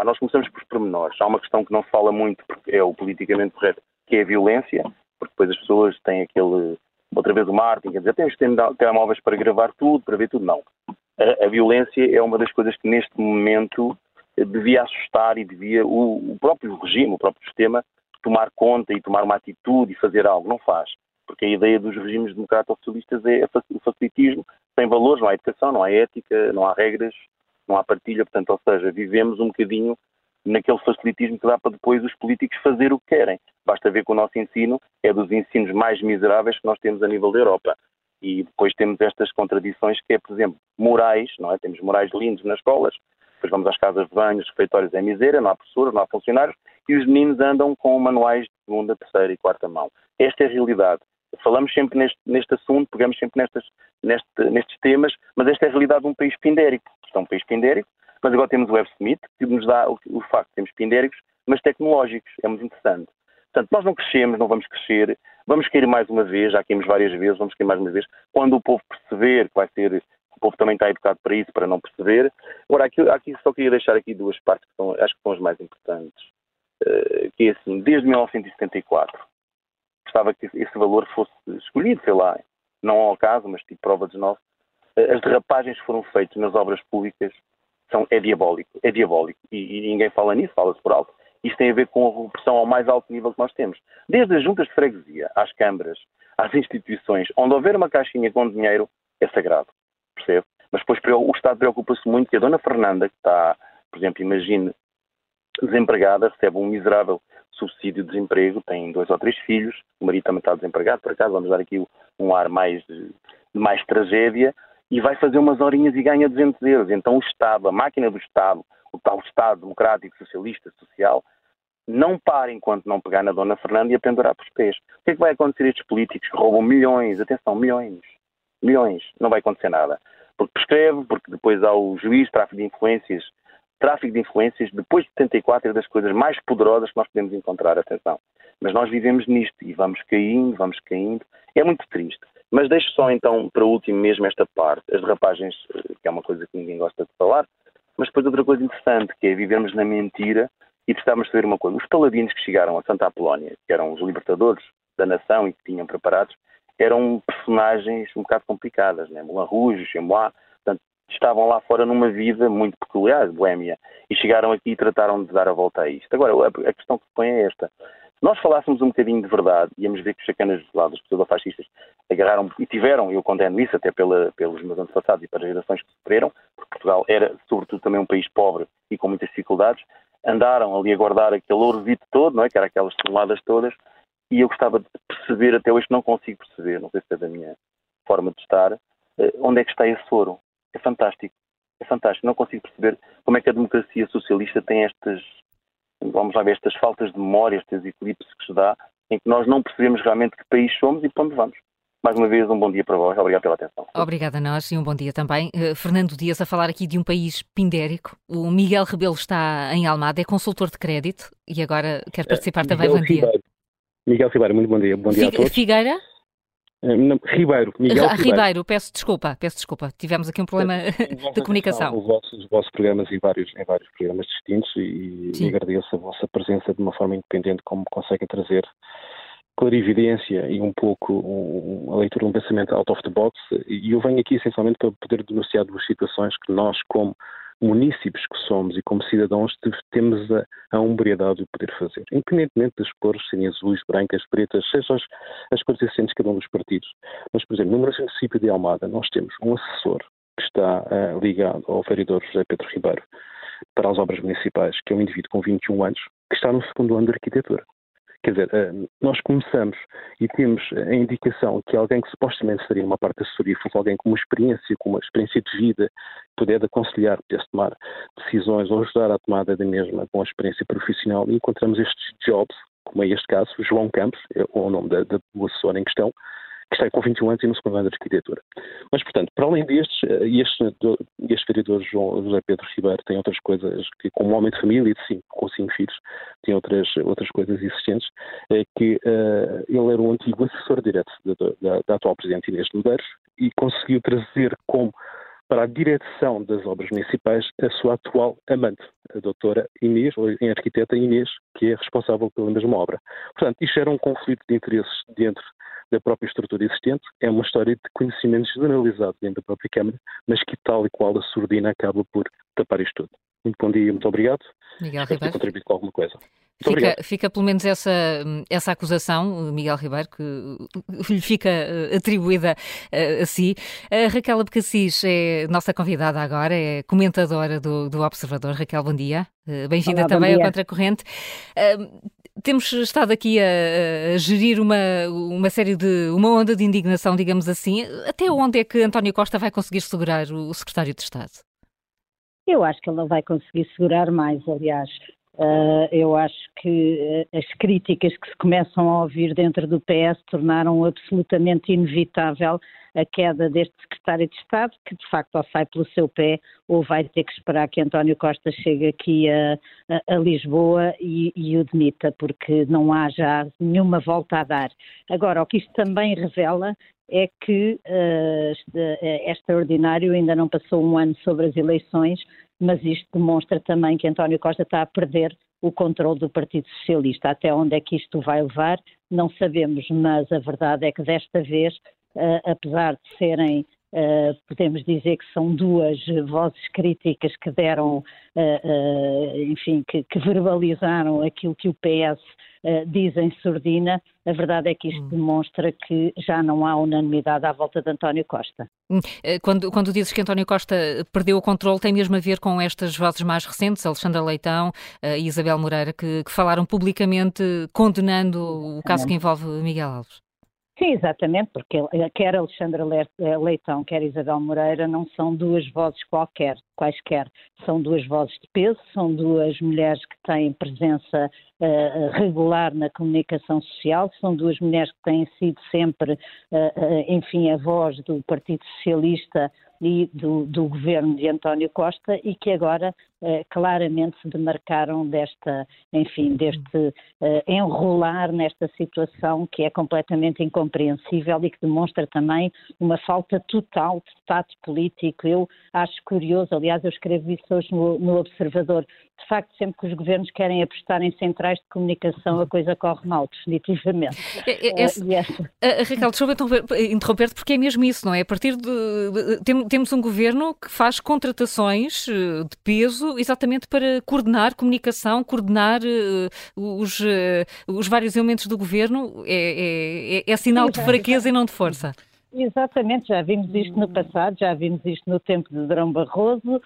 Nós começamos por pormenores. Há uma questão que não se fala muito, porque é o politicamente correto, que é a violência, porque depois as pessoas têm aquele outra vez o marketing, quer dizer, temos telemóveis para gravar tudo, para ver tudo, não. A, a, violência é uma das coisas que neste momento devia assustar e devia o, o, próprio regime, o próprio sistema, tomar conta e tomar uma atitude e fazer algo. Não faz. Porque a ideia dos regimes democrato-socialistas é o facilitismo, sem valores, não há educação, não há ética, não há regras, não há partilha, portanto, ou seja, vivemos um bocadinho naquele facilitismo que dá para depois os políticos fazer o que querem. Basta ver que o nosso ensino é dos ensinos mais miseráveis que nós temos a nível da Europa. E depois temos estas contradições que é, por exemplo, morais, não é? Temos morais lindos nas escolas, depois vamos às casas de banho, os refeitórios é miséria, não há professores, não há funcionários, e os meninos andam com manuais de segunda, terceira e quarta mão. Esta é a realidade. Falamos sempre neste, neste assunto, pegamos sempre nestas, neste, nestes temas, mas esta é a realidade de um país pindérico. Isto é um país pindérico, mas agora temos o Web Smith, que nos dá o, o facto de termos pindéricos, mas tecnológicos. É muito interessante. Portanto, nós não crescemos, não vamos crescer, vamos cair mais uma vez, já caímos várias vezes, vamos cair mais uma vez, quando o povo perceber que vai ser, o povo também está educado para isso, para não perceber. Agora, aqui, aqui só queria deixar aqui duas partes que são, acho que são as mais importantes, uh, que é assim, desde 1974, gostava que esse valor fosse escolhido, sei lá, não ao caso, mas tipo prova de nós, uh, as derrapagens foram feitas nas obras públicas são, é diabólico, é diabólico. E, e ninguém fala nisso, fala-se por alto. Isso tem a ver com a repressão ao mais alto nível que nós temos. Desde as juntas de freguesia, às câmaras, às instituições, onde houver uma caixinha com dinheiro, é sagrado. Percebe? Mas depois o Estado preocupa-se muito que a Dona Fernanda, que está, por exemplo, imagine, desempregada, recebe um miserável subsídio de desemprego, tem dois ou três filhos, o marido também está desempregado, por acaso, vamos dar aqui um ar mais de mais tragédia, e vai fazer umas horinhas e ganha 200 euros. Então o Estado, a máquina do Estado, o tal Estado democrático, socialista, social, não para enquanto não pegar na Dona Fernanda e a pendurar pelos pés. O que é que vai acontecer a estes políticos que roubam milhões, atenção, milhões, milhões, não vai acontecer nada. Porque prescreve, porque depois há o juiz, tráfico de influências, tráfico de influências, depois de 74 é das coisas mais poderosas que nós podemos encontrar, atenção. Mas nós vivemos nisto e vamos caindo, vamos caindo. É muito triste. Mas deixo só então para o último mesmo esta parte, as derrapagens, eh, que é uma coisa que ninguém gosta de falar, mas depois outra coisa interessante, que é vivermos na mentira e precisamos saber uma coisa. Os paladinos que chegaram a Santa Apolónia, que eram os libertadores da nação e que tinham preparados, eram personagens um bocado complicadas, né? Moulin Rouge, Chemois, portanto, estavam lá fora numa vida muito peculiar, boémia, e chegaram aqui e trataram de dar a volta a isto. Agora, a questão que se põe é esta. Nós falássemos um bocadinho de verdade, íamos ver que os chacanas lá dos pseudofascistas agarraram e tiveram, eu condeno isso até pela, pelos meus antepassados e para as gerações que sofreram, porque Portugal era, sobretudo, também um país pobre e com muitas dificuldades, andaram ali a guardar aquele ourovito todo, não é? que era aquelas toneladas todas, e eu gostava de perceber, até hoje não consigo perceber, não sei se é da minha forma de estar, eh, onde é que está esse ouro. É fantástico. É fantástico. Não consigo perceber como é que a democracia socialista tem estas vamos lá ver, estas faltas de memória, estes eclipses que se dá, em que nós não percebemos realmente que país somos e para onde vamos. Mais uma vez, um bom dia para vós. Obrigado pela atenção. Obrigada a nós e um bom dia também. Uh, Fernando Dias, a falar aqui de um país pindérico. O Miguel Rebelo está em Almada, é consultor de crédito e agora quer participar é, também. Bom dia. Miguel Ribeiro, muito bom dia. Bom dia a todos. Figueira? Uh, não, Ribeiro, Miguel Ribeiro. Ribeiro. peço desculpa, peço desculpa. Tivemos aqui um problema de comunicação. Os vossos, os vossos programas em vários, em vários programas distintos e, e agradeço a vossa presença de uma forma independente, como conseguem trazer clarividência e um pouco um, a leitura de um pensamento out of the box. E eu venho aqui essencialmente para poder denunciar duas situações que nós, como munícipes que somos e como cidadãos, temos a, a umbriedade de poder fazer, independentemente das cores serem azuis, brancas, pretas, sejam as, as cores existentes de cada um dos partidos. Mas, por exemplo, no município de Almada, nós temos um assessor que está uh, ligado ao vereador José Pedro Ribeiro para as obras municipais, que é um indivíduo com 21 anos, que está no segundo ano de arquitetura. Quer dizer, eh, nós começamos e temos a indicação que alguém que supostamente seria uma parte assessoria fosse alguém com uma experiência, com uma experiência de vida, puder aconselhar, pudesse tomar decisões ou ajudar à tomada da mesma com a experiência profissional. E encontramos estes jobs, como é este caso, João Campos, é o nome da, da, do assessor em questão, que está com 21 anos e no segundo ano de arquitetura. Mas, portanto, para além destes, eh, este, este vereador João José Pedro Ribeiro tem outras coisas, que como homem de família, de cinco, com cinco filhos, tem outras, outras coisas existentes, é que uh, ele era o antigo assessor direto da, da, da atual Presidente Inês de Medeiros e conseguiu trazer como para a direção das obras municipais a sua atual amante, a doutora Inês, ou em arquiteta Inês, que é responsável pela mesma obra. Portanto, isto era um conflito de interesses dentro da própria estrutura existente, é uma história de conhecimento generalizado dentro da própria Câmara, mas que tal e qual a surdina acaba por tapar isto tudo. Muito bom dia, muito obrigado. Miguel Espero Ribeiro. contribuído com alguma coisa. Fica, fica, pelo menos essa, essa acusação, Miguel Ribeiro, que lhe fica eh, atribuída a, eh, a si. A Raquel Abcacis é nossa convidada agora, é comentadora do, do Observador. Raquel, bom dia. Eh, bem-vinda também ao Contracorrente. Uh, temos estado aqui a, a, gerir uma, uma série de. uma onda de indignação, digamos assim. Até onde é que António Costa vai conseguir segurar o secretário de Estado? Eu acho que ele não vai conseguir segurar mais, aliás. Uh, eu acho que uh, as críticas que se começam a ouvir dentro do PS tornaram absolutamente inevitável a queda deste secretário de Estado, que de facto ou sai pelo seu pé ou vai ter que esperar que António Costa chegue aqui a, a, a Lisboa e, e, o demita, porque não há já nenhuma volta a dar. Agora, o que isto também revela é que uh, é extraordinário, ainda não passou um ano sobre as eleições, mas isto demonstra também que António Costa está a perder o controle do Partido Socialista. Até onde é que isto vai levar, não sabemos, mas a verdade é que desta vez, uh, apesar de serem Uh, podemos dizer que são duas vozes críticas que deram, uh, uh, enfim, que, que, verbalizaram aquilo que o PS diz em surdina. A verdade é que isto hum. demonstra que já não há unanimidade à volta de António Costa. Hum, quando, quando dizes que António Costa perdeu o controle, tem mesmo a ver com estas vozes mais recentes, Alexandra Leitão e Isabel Moreira, que, que falaram publicamente condenando o caso que envolve Miguel Alves. Sim, exatamente, porque quer Alexandra eh, Leitão, quer Isabel Moreira não são duas vozes qualquer, quaisquer. São duas vozes de peso, são duas mulheres que têm presença uh, regular na comunicação social, são duas mulheres que têm sido sempre, uh, uh, enfim, a voz do Partido Socialista e do, do, governo de António Costa e que agora eh, claramente se demarcaram desta, enfim, deste eh, enrolar nesta situação que é completamente incompreensível e que demonstra também uma falta total de Estado político. Eu acho curioso, aliás, eu escrevo isso hoje no, no Observador, de facto, sempre que os governos querem apostar em centrais de comunicação, a coisa corre mal, definitivamente. É, é, é, Raquel, deixa eu interromper-te, porque é mesmo isso, não é? A partir de, de, de temos um governo que faz contratações eh, de peso exatamente para coordenar comunicação, coordenar uh, os, uh, os vários elementos do governo. É, é, é sinal de fraqueza e não de força. Exatamente, já vimos isto no passado, já vimos isto no tempo de Drão Barroso,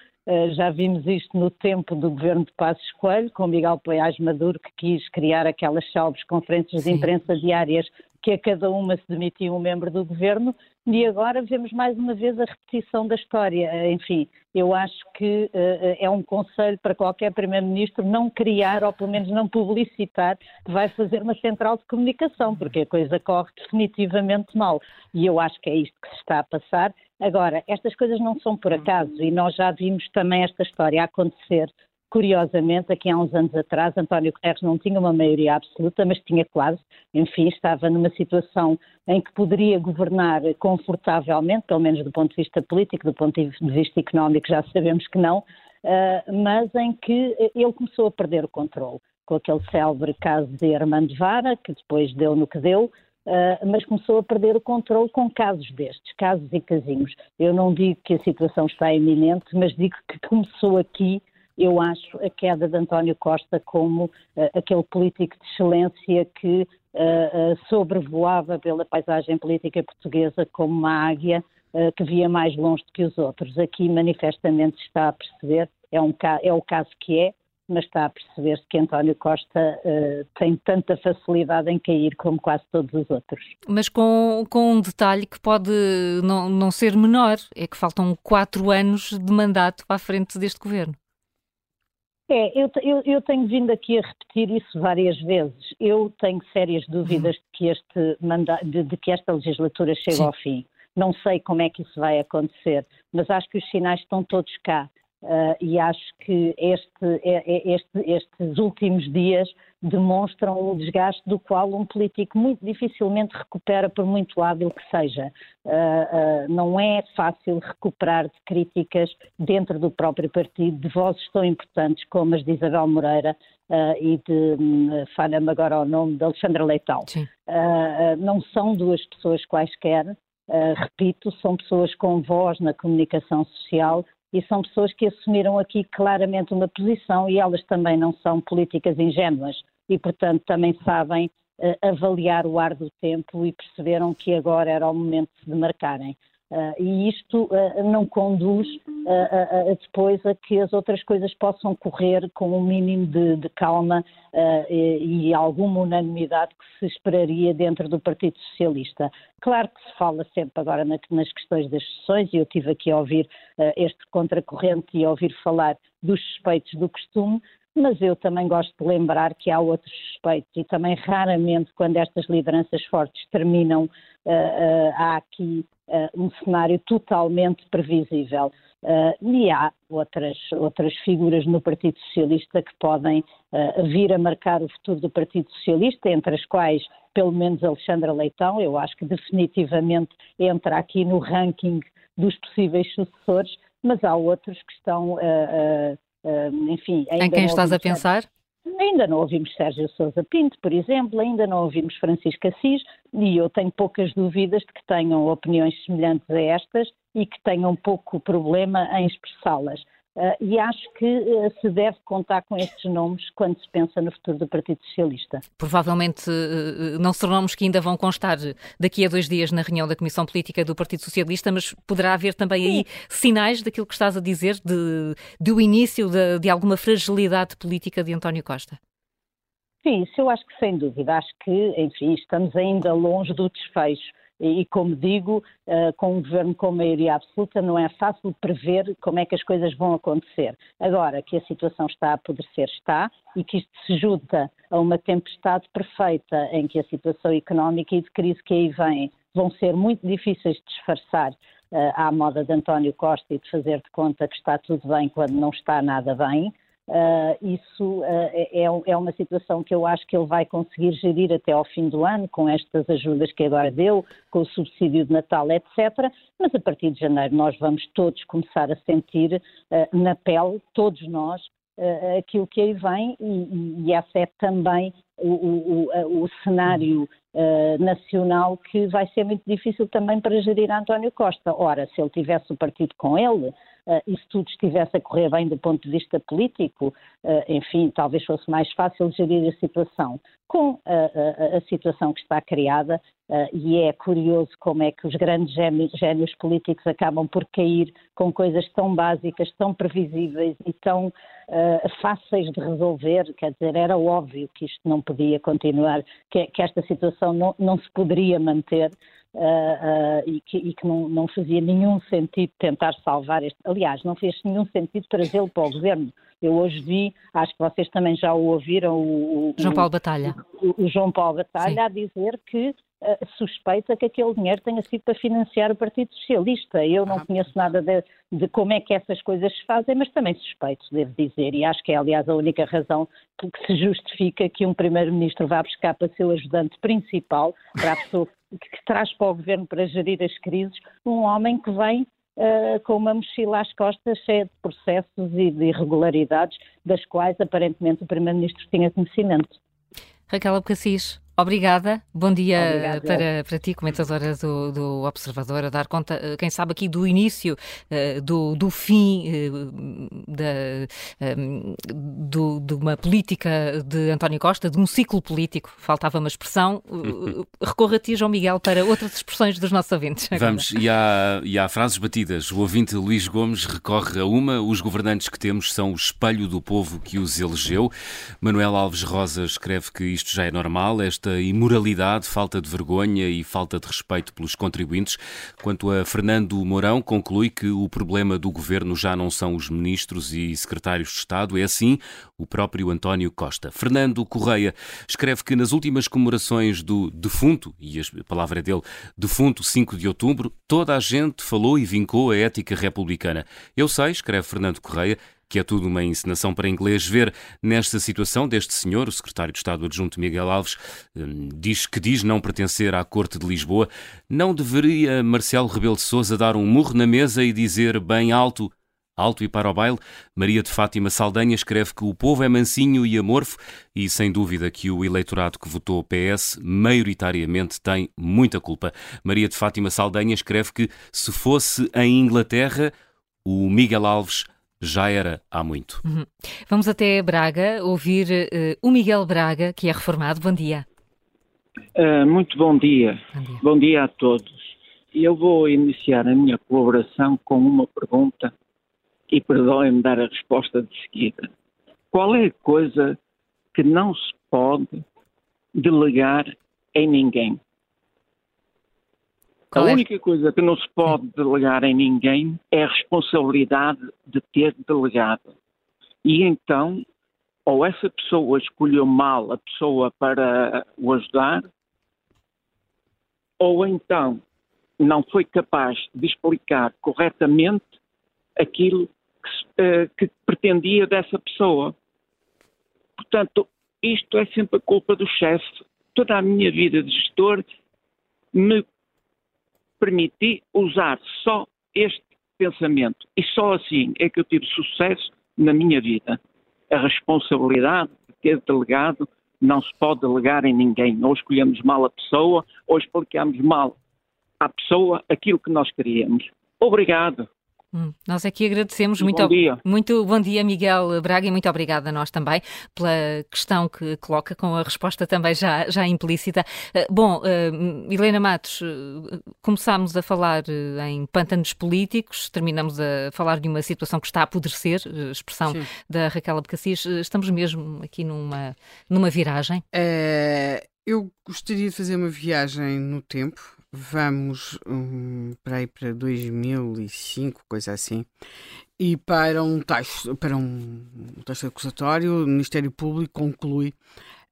já vimos isto no tempo do governo de Passos Coelho, com Miguel Poiás Maduro, que quis criar aquelas salves conferências Sim. de imprensa diárias que a cada uma se demitia um membro do governo, e agora vemos mais uma vez a repetição da história. Enfim, eu acho que uh, é um conselho para qualquer Primeiro-Ministro não criar, ou pelo menos não publicitar, que vai fazer uma central de comunicação, porque a coisa corre definitivamente mal. E eu acho que é isto que se está a passar. Agora, estas coisas não são por acaso, e nós já vimos também esta história acontecer Curiosamente, aqui há uns anos atrás, António Guterres não tinha uma maioria absoluta, mas tinha quase. Enfim, estava numa situação em que poderia governar confortavelmente, pelo menos do ponto de vista político, do ponto de vista económico, já sabemos que não, eh, mas em que ele começou a perder o controle, com aquele célebre caso de Armando Vara, que depois deu no que deu, Uh, mas começou a perder o controle com casos destes, casos e casinhos. Eu não digo que a situação está iminente, mas digo que começou aqui eu acho a queda de António Costa como uh, aquele político de excelência que uh, sobrevoava pela paisagem política portuguesa como uma águia que via mais longe do que os outros. Aqui manifestamente está a perceber, é, um, é o caso que é, mas está a perceber-se que António Costa uh, tem tanta facilidade em cair como quase todos os outros. Mas com, com um detalhe que pode não, não ser menor, é que faltam quatro anos de mandato à frente deste governo. É, eu, eu, eu, tenho vindo aqui a repetir isso várias vezes. Eu tenho sérias dúvidas de que, este manda, de, de que esta legislatura chegue Sim. ao fim. Não sei como é que isso vai acontecer, mas acho que os sinais estão todos cá. Uh, e acho que este, é, é, este, estes últimos dias demonstram um desgaste do qual um político muito dificilmente recupera, por muito hábil que seja. Uh, uh, não é fácil recuperar de críticas dentro do próprio partido, de vozes tão importantes como as de Isabel Moreira e de, um, falha-me agora o nome, de Alexandra Leitão. não são duas pessoas quaisquer, repito, são pessoas com voz na comunicação social e são pessoas que assumiram aqui claramente uma posição e elas também não são políticas ingênuas e, portanto, também sabem uh, avaliar o ar do tempo e perceberam que agora era o momento de se demarcarem. Uh, e isto uh, não conduz uh, depois a que as outras coisas possam correr com um mínimo de, de calma e, e, alguma unanimidade que se esperaria dentro do Partido Socialista. Claro que se fala sempre agora na, nas questões das sessões, e eu tive aqui a ouvir este contracorrente e a ouvir falar dos suspeitos do costume, mas eu também gosto de lembrar que há outros suspeitos e também raramente quando estas lideranças fortes terminam uh, uh, há aqui uh, um cenário totalmente previsível. e há outras, outras figuras no Partido Socialista que podem vir a marcar o futuro do Partido Socialista, entre as quais pelo menos Alexandra Leitão, eu acho que definitivamente entra aqui no ranking dos possíveis sucessores, mas há outros que estão enfim, em quem estás a pensar? Ainda não ouvimos Sérgio Sousa Pinto, por exemplo, ainda não ouvimos Francisco Assis e eu tenho poucas dúvidas de que tenham opiniões semelhantes a estas e que tenham pouco problema em expressá-las. Uh, e acho que uh, se deve contar com estes nomes quando se pensa no futuro do Partido Socialista. Provavelmente uh, não são nomes que ainda vão constar daqui a dois dias na reunião da Comissão Política do Partido Socialista, mas poderá haver também aí sinais daquilo que estás a dizer, de, do início de, de alguma fragilidade política de António Costa. Sim, isso eu acho que sem dúvida. Acho que, enfim, estamos ainda longe do desfecho e, como digo, uh, com um governo com maioria absoluta não é fácil prever como é que as coisas vão acontecer. Agora que a situação está a apodrecer, está, e que isto se junta a uma tempestade perfeita em que a situação económica e de crise que aí vem vão ser muito difíceis de disfarçar uh, à moda de António Costa e de fazer de conta que está tudo bem quando não está nada bem. Uh, isso uh, é, é, uma situação que eu acho que ele vai conseguir gerir até ao fim do ano, com estas ajudas que agora deu, com o subsídio de Natal, etc. Mas a partir de janeiro nós vamos todos começar a sentir uh, na pele, todos nós, aquilo que aí vem, e, e esse é também o, o, o cenário nacional que vai ser muito difícil também para gerir António Costa. Ora, se ele tivesse o partido com ele, uh, e se tudo estivesse a correr bem do ponto de vista político, uh, enfim, talvez fosse mais fácil gerir a situação. Com a, a, a situação que está criada, uh, e é curioso como é que os grandes génios, génios, políticos acabam por cair com coisas tão básicas, tão previsíveis e tão fáceis de resolver, quer dizer, era óbvio que isto não podia continuar, que, que esta situação não, não se poderia manter uh, uh, e que, e que não, não, fazia nenhum sentido tentar salvar este. Aliás, não fez nenhum sentido trazê-lo para o governo. Eu hoje vi, acho que vocês também já o ouviram, o, João Paulo Batalha. O, o João Paulo Batalha Sim. a dizer que suspeita que aquele dinheiro tenha sido para financiar o Partido Socialista. Eu não ah. conheço nada de, de, como é que essas coisas se fazem, mas também suspeito, devo dizer, e acho que é, aliás, a única razão que se justifica que um Primeiro-Ministro vá buscar para seu ajudante principal, para a pessoa que traz para o governo para gerir as crises, um homem que vem Uh, com uma mochila às costas cheia de processos e de irregularidades, das quais aparentemente o Primeiro-Ministro tinha conhecimento. Raquel Abcacis, Obrigada, bom dia para, para ti, comentadora do, do, Observador, a dar conta, eh, quem sabe aqui do início, eh, do, do fim eh, da, do, de uma política de António Costa, de um ciclo político, faltava uma expressão. Recorro a ti, João Miguel, para outras expressões dos nossos ouvintes. Agora. Vamos, e há, e há frases batidas. O ouvinte Luís Gomes recorre a uma: os governantes que temos são o espelho do povo que os elegeu. Manuel Alves Rosa escreve que isto já é normal, esta esta imoralidade, falta de vergonha e falta de respeito pelos contribuintes. Quanto a Fernando Mourão, conclui que o problema do governo já não são os ministros e secretários de Estado, é sim o próprio António Costa. Fernando Correia escreve que nas últimas comemorações do defunto, e a palavra é dele, defunto 5 de outubro, toda a gente falou e vincou a ética republicana. Eu sei, escreve Fernando Correia, que é tudo uma encenação para inglês, ver nesta situação deste senhor, o secretário de Estado adjunto Miguel Alves, hum, diz que diz não pertencer à Corte de Lisboa, não deveria Marcelo Rebelo de Sousa dar um murro na mesa e dizer bem alto Alto e para o baile, Maria de Fátima Saldanha escreve que o povo é mansinho e amorfo e sem dúvida que o eleitorado que votou PS maioritariamente tem muita culpa. Maria de Fátima Saldanha escreve que se fosse em Inglaterra, o Miguel Alves já era há muito. Uhum. Vamos até Braga ouvir uh, o Miguel Braga, que é reformado. Bom dia. Uh, muito bom dia. bom dia. Bom dia a todos. Eu vou iniciar a minha colaboração com uma pergunta e perdoem-me dar a resposta de seguida. Qual é a coisa que não se pode delegar em ninguém? Qual a é? única coisa que não se pode delegar em ninguém é a responsabilidade de ter delegado. E então, ou essa pessoa escolheu mal a pessoa para o ajudar, ou então não foi capaz de explicar corretamente aquilo que, uh, que pretendia dessa pessoa. Portanto, isto é sempre a culpa do chefe. Toda a minha vida de gestor me permiti usar só este pensamento. E só assim é que eu tive sucesso na minha vida. A responsabilidade de ter delegado não se pode delegar em ninguém. Ou escolhemos mal a pessoa, ou explicamos mal à pessoa aquilo que nós queríamos. Obrigado. Hum, nós aqui agradecemos muito, bom dia. muito bom dia, Miguel Braga, e muito obrigada a nós também pela questão que coloca, com a resposta também já, já implícita. Uh, bom, uh, Helena Matos, uh, começámos a falar em pântanos políticos, terminamos a falar de uma situação que está a apodrecer, expressão Sim. da Raquel Abcacis. Estamos mesmo aqui numa, numa viragem? eu gostaria de fazer uma viagem no tempo vamos um, para aí para 2005, coisa assim, e para um texto, para um, um texto acusatório, o Ministério Público conclui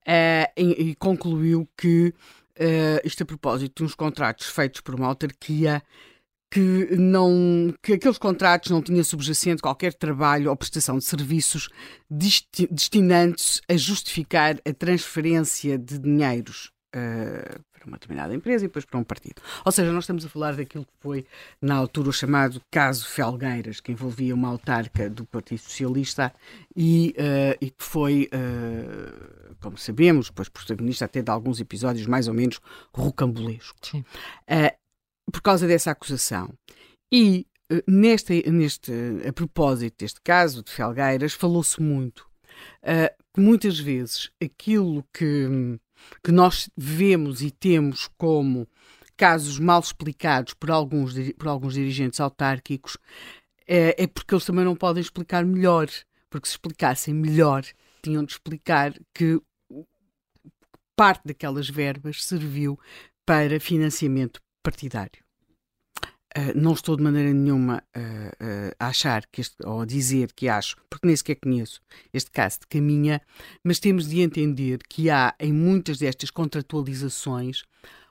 uh, e, e, concluiu que uh, isto a propósito de uns contratos feitos por uma autarquia que não que aqueles contratos não tinham subjacente qualquer trabalho ou prestação de serviços destinantes a justificar a transferência de dinheiros uh, para uma determinada empresa e depois para um partido. Ou seja, nós estamos a falar daquilo que foi, na altura, o chamado caso Felgueiras, que envolvia uma autarca do Partido Socialista e, uh, e que foi, uh, como sabemos, depois protagonista até de alguns episódios mais ou menos rocambolescos. Uh, por causa dessa acusação. E neste, neste, a propósito deste caso de Felgueiras, falou-se muito que muitas vezes aquilo que que nós vemos e temos como casos mal explicados por alguns, por alguns dirigentes autárquicos, é, é porque eles também não podem explicar melhor. Porque se explicassem melhor, tinham de explicar que parte daquelas verbas serviu para financiamento partidário. Uh, não estou de maneira nenhuma uh, uh, a achar que este, ou a dizer que acho, porque nem sequer conheço este caso de caminha, mas temos de entender que há em muitas destas contratualizações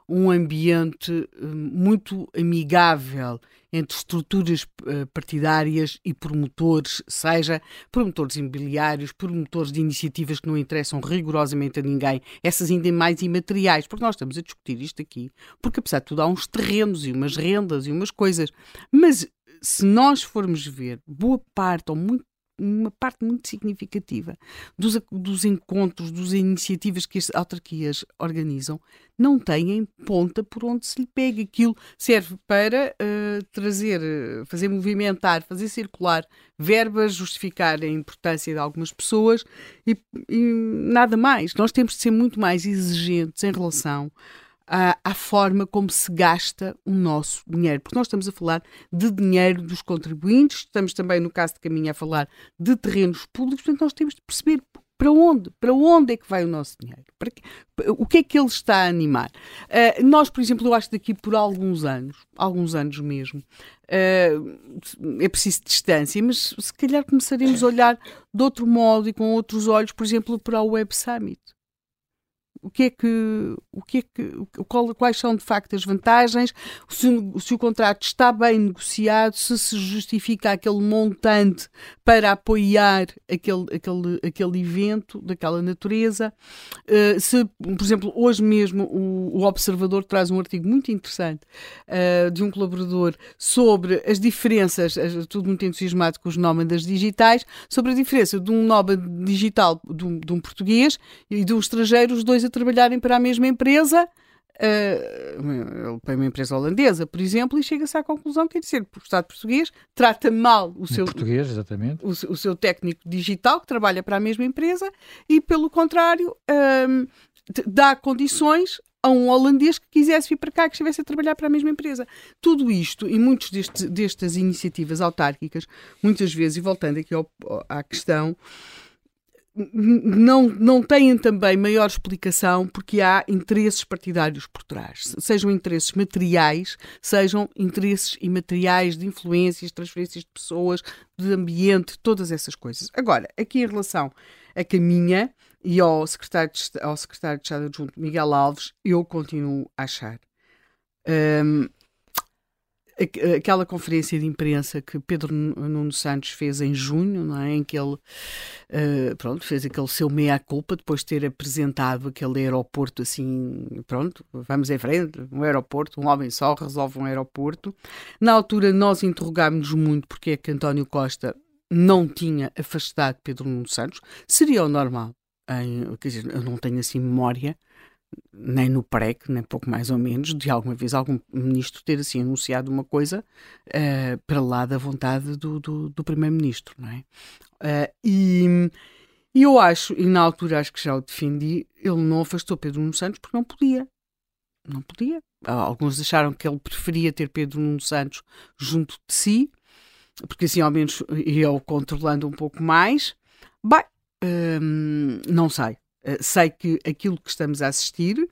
um ambiente muito amigável entre estruturas uh, partidárias e promotores, seja promotores imobiliários, promotores de iniciativas que não interessam rigorosamente a ninguém, essas ainda mais imateriais, porque nós estamos a discutir isto aqui, porque apesar de tudo há uns terrenos e umas rendas e umas coisas, mas se nós formos ver, boa parte ou muito uma parte muito significativa dos, dos encontros, das iniciativas que as autarquias organizam, não têm ponta por onde se lhe pega. Aquilo serve para uh, trazer, fazer movimentar, fazer circular verbas, justificar a importância de algumas pessoas e, e nada mais. Nós temos de ser muito mais exigentes em relação à, à, forma como se gasta o nosso dinheiro, porque nós estamos a falar de dinheiro dos contribuintes, estamos também, no caso de Caminho, a falar de terrenos públicos, portanto, nós temos de perceber para onde? Para onde é que vai o nosso dinheiro? Que, o que é que ele está a animar? Uh, nós, por exemplo, eu acho que daqui por alguns anos, alguns anos mesmo, uh, é preciso distância, mas se calhar começaremos a olhar de outro modo e com outros olhos, por exemplo, para o Web Summit o que é que, o que, é que qual, quais são de facto as vantagens, se, se, o contrato está bem negociado, se se justifica aquele montante para apoiar aquele, aquele, aquele evento daquela natureza. Uh, se, por exemplo, hoje mesmo o, o, Observador traz um artigo muito interessante uh, de um colaborador sobre as diferenças, tudo muito entusiasmado com os nómadas digitais, sobre a diferença de um nómada digital de um, de um português e de um estrangeiro, os dois a trabalharem para a mesma empresa, uh, para uma empresa holandesa, por exemplo, e chega-se à conclusão que, quer dizer, o Estado português trata mal o seu, português, exatamente. O, o, seu técnico digital, que trabalha para a mesma empresa, e, pelo contrário, uh, dá condições a um holandês que quisesse vir para cá, que estivesse a trabalhar para a mesma empresa. Tudo isto e muitas destas iniciativas autárquicas, muitas vezes, e voltando aqui ao, à questão, não, não têm também maior explicação porque há interesses partidários por trás, sejam interesses materiais, sejam interesses imateriais de influências, transferências de pessoas, de ambiente, todas essas coisas. Agora, aqui em relação a Caminha e ao secretário de, ao secretário de Estado adjunto Miguel Alves, eu continuo a achar. Um, aquela conferência de imprensa que Pedro Nuno Santos fez em junho, não é? em que ele uh, pronto, fez aquele seu meia-culpa depois de ter apresentado aquele aeroporto assim, pronto, vamos em frente, um aeroporto, um homem só resolve um aeroporto. Na altura nós interrogámos-nos muito porque é que António Costa não tinha afastado Pedro Nuno Santos, seria o normal. Em, quer dizer, eu não tenho assim memória nem no PREC, nem pouco mais ou menos, de alguma vez algum ministro ter assim anunciado uma coisa uh, para lá da vontade do, do, do primeiro-ministro, não é? Uh, e, e eu acho, e na altura acho que já o defendi, ele não afastou Pedro Nuno Santos porque não podia. Não podia. Alguns acharam que ele preferia ter Pedro Nuno Santos junto de si, porque assim ao menos ia o controlando um pouco mais. Bem, hum, não sei. Eh, sei que aquilo que estamos a assistir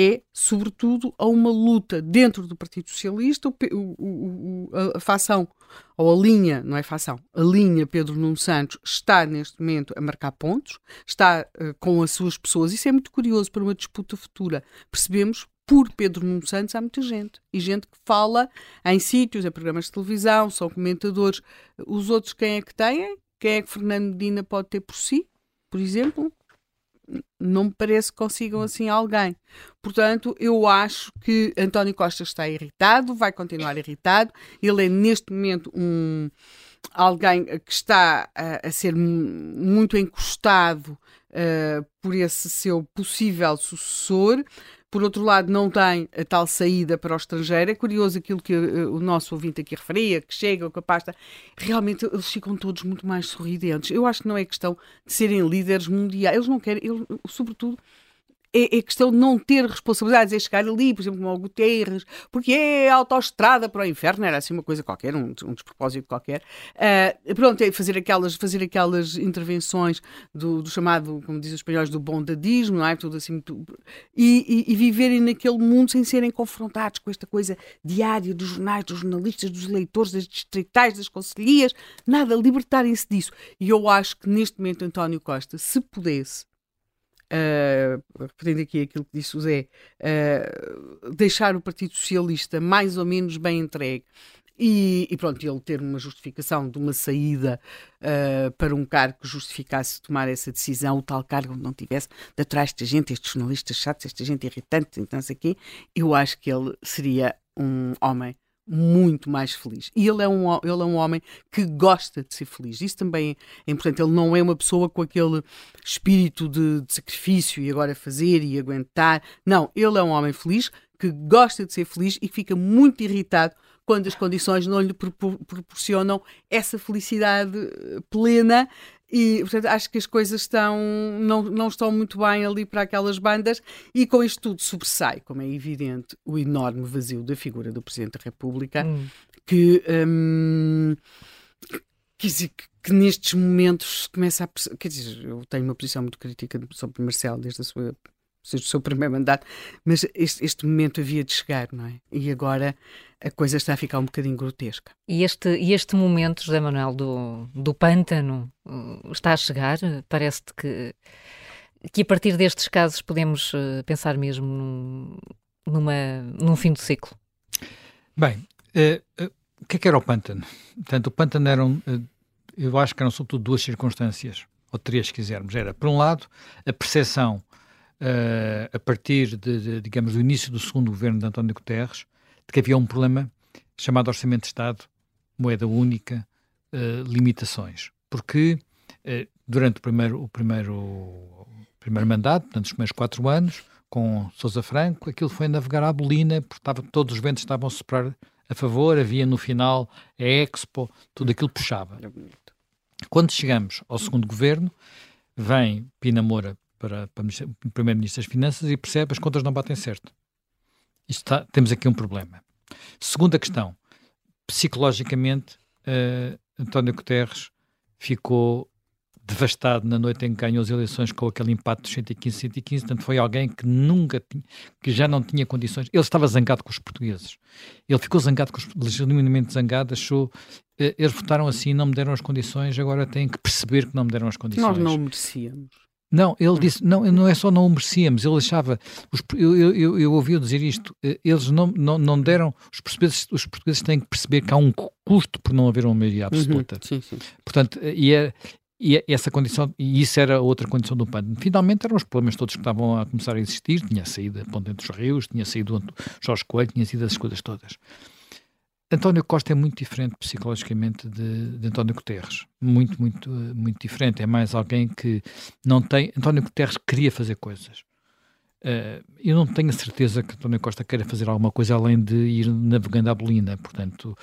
é, sobretudo, a uma luta dentro do Partido Socialista, o, o, a, facção, ou a linha, não é facção, a linha Pedro Nuno Santos está neste momento a marcar pontos, está uh, com as suas pessoas. Isso é muito curioso para uma disputa futura. Percebemos por Pedro Nuno Santos há muita gente. E gente que fala em sítios, em programas de televisão, são comentadores. Os outros quem é que têm? Quem é que Fernando Medina pode ter por si, por exemplo? Não me parece que consigam assim alguém. Portanto, eu acho que António Costa está irritado, vai continuar irritado. Ele é neste momento um alguém que está a, a ser muito encostado uh, por esse seu possível sucessor por outro lado, não tem a tal saída para o estrangeiro. É curioso aquilo que uh, o nosso ouvinte aqui referia, que chega, que pasta. Realmente, eles ficam todos muito mais sorridentes. Eu acho que não é questão de serem líderes mundiais. Eles não querem, eles, sobretudo, é, é questão de não ter responsabilidades, é chegar ali, por exemplo, como o Guterres, porque é autoestrada para o inferno, era assim uma coisa qualquer, um, um despropósito qualquer. Uh, pronto, é fazer aquelas, fazer aquelas intervenções do, do chamado, como dizem os espanhóis, do bondadismo, não é? Tudo assim, tudo, e, e, e, viverem naquele mundo sem serem confrontados com esta coisa diária dos jornais, dos jornalistas, dos leitores, das distritais, das conselhias, nada, libertarem-se disso. E eu acho que neste momento António Costa, se pudesse, uh, repetindo aqui aquilo que disse o Zé, uh, deixar o Partido Socialista mais ou menos bem entregue. E, e, pronto, ele ter uma justificação de uma saída uh, para um cargo que justificasse tomar essa decisão, o tal cargo não tivesse de atrás de gente, estes jornalistas chatos, esta gente irritante, então sei eu acho que ele seria um homem muito mais feliz. E ele é, um, ele é um homem que gosta de ser feliz. Isso também é importante. Ele não é uma pessoa com aquele espírito de, de sacrifício e agora fazer e aguentar. Não, ele é um homem feliz que gosta de ser feliz e fica muito irritado quando as condições não lhe proporcionam essa felicidade plena e, portanto, acho que as coisas estão, não, não estão muito bem ali para aquelas bandas e com isto tudo sobressai, como é evidente, o enorme vazio da figura do Presidente da República, hum. que, hum, que, que, que, nestes momentos começa a... Quer dizer, eu tenho uma posição muito crítica sobre Marcelo desde a sua seja o seu primeiro mandato, mas este, este, momento havia de chegar, não é? E agora a coisa está a ficar um bocadinho grotesca. E este, e este momento, José Manuel, do, do pântano, uh, está a chegar? Parece-te que, que a partir destes casos podemos uh, pensar mesmo num, numa, num fim do ciclo? Bem, uh, uh, o que é que era o pântano? Portanto, o pântano eram, uh, eu acho que eram sobretudo duas circunstâncias, ou três, se quisermos. Era, por um lado, a percepção uh, a partir de, de, digamos, do início do segundo governo de António Guterres, de que havia um problema chamado Orçamento de Estado, moeda única, uh, limitações. Porque uh, durante o primeiro, o primeiro, primeiro mandato, portanto, os primeiros quatro anos, com Sousa Franco, aquilo foi navegar à bolina, porque estava, todos os ventos estavam a soprar a favor, havia no final a Expo, tudo aquilo puxava. Quando chegamos ao segundo governo, vem Pina Moura para, para o Primeiro-Ministro das Finanças e percebe as contas não batem certo. Está, temos aqui um problema. Segunda questão. Psicologicamente, uh, António Guterres ficou devastado na noite em que ganhou as eleições com aquele empate dos 115 115, portanto foi alguém que nunca tinha, que já não tinha condições, ele estava zangado com os portugueses, ele ficou zangado com os, legitimamente zangado, achou, eh, eles votaram assim, não me deram as condições, agora têm que perceber que não me deram as condições. Nós não merecíamos. Não, ele hum. disse, não, não é só não o merecíamos, ele achava, os, eu, eu, eu ouvi dizer isto, eh, eles não, não, não deram, os portugueses, os portugueses têm que perceber que há um custo por não haver uma maioria uhum, absoluta. Uhum, sim, sim. Portanto, eh, e, é, e é essa condição, e isso era outra condição do PAN. Finalmente eram os problemas todos que estavam a começar a existir, tinha saído a Ponte entre os Rios, tinha saído Jorge Coelho, tinha sido essas coisas todas. António Costa é muito diferente psicologicamente de, de, António Guterres. Muito, muito, muito diferente. É mais alguém que não tem. António Guterres queria fazer coisas. Uh, eu não tenho a certeza que António Costa queira fazer alguma coisa além de ir navegando à bolina, portanto,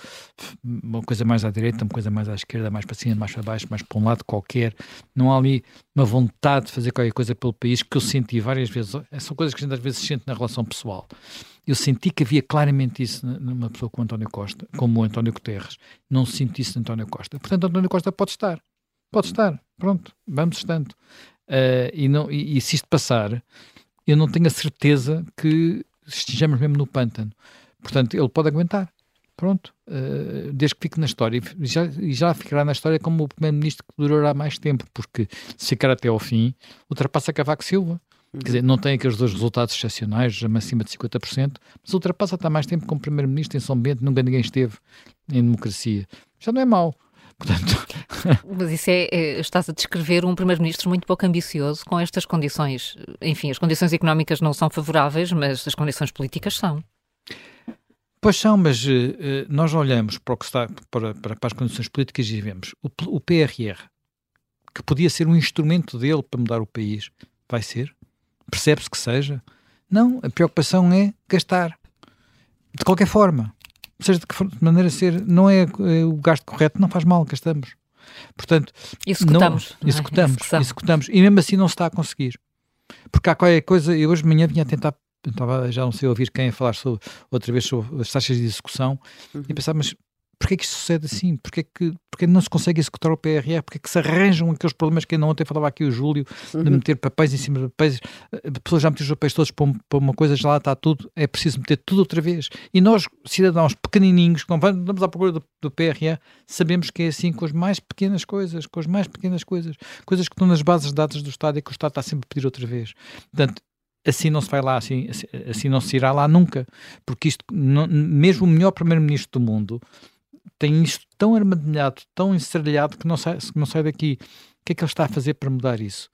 uma coisa mais à direita, uma coisa mais à esquerda, mais para cima, mais para baixo, mais para um lado qualquer. Não há ali uma vontade de fazer qualquer coisa pelo país que eu senti várias vezes. São coisas que a gente às vezes sente na relação pessoal. Eu senti que havia claramente isso numa pessoa como António Costa, como o António Guterres. Não senti isso em António Costa. Portanto, António Costa pode estar. Pode estar. Pronto, vamos estando. Uh, e, não, e, e se isto passar eu não tenho a certeza que estejamos mesmo no pântano. Portanto, ele pode aguentar. Pronto, uh, desde que fique na história. E já, já ficará na história como o primeiro-ministro que durará mais tempo, porque se ficar até ao fim, ultrapassa Cavaco Silva. Quer dizer, não tem aqueles dois resultados excepcionais, acima de 50%, mas ultrapassa até mais tempo como primeiro-ministro em São Bento, nunca ninguém esteve em democracia. Já não é mau. Portanto... Mas isso é, é, estás a descrever um primeiro-ministro muito pouco ambicioso com estas condições. Enfim, as condições económicas não são favoráveis, mas as condições políticas são. Pois são, mas uh, nós olhamos para, o que está, para, para, para as condições políticas e vemos o, o PRR, que podia ser um instrumento dele para mudar o país, vai ser? Percebe-se que seja? Não, a preocupação é gastar. De qualquer forma seja de que maneira ser, não é, é o gasto correto, não faz mal, gastamos. Portanto, executamos. Não, executamos, não é? executamos. E mesmo assim não se está a conseguir. Porque há qualquer coisa, eu hoje de manhã vinha a tentar, estava, já não sei ouvir quem a falar sobre, outra vez sobre as taxas de execução, uhum. e pensar, mas Porquê que isto sucede assim? Porquê que, porquê não se consegue executar o PRR? Porquê que se arranjam aqueles problemas que ainda ontem falava aqui o Júlio, de uhum. meter papéis em cima de papéis? A pessoa já meteu os papéis todos para, uma coisa, já lá está tudo, é preciso meter tudo outra vez. E nós, cidadãos pequenininhos, que vamos à procura do, do PRR, sabemos que é assim com as mais pequenas coisas, com as mais pequenas coisas, coisas que estão nas bases de dados do Estado e que o Estado está sempre a pedir outra vez. Portanto, assim não se vai lá, assim, assim, assim não se irá lá nunca, porque isto, não, mesmo o melhor primeiro-ministro do mundo tem isto tão armadilhado, tão encerralhado que não sai, não sai daqui. O que é que ele está a fazer para mudar isso?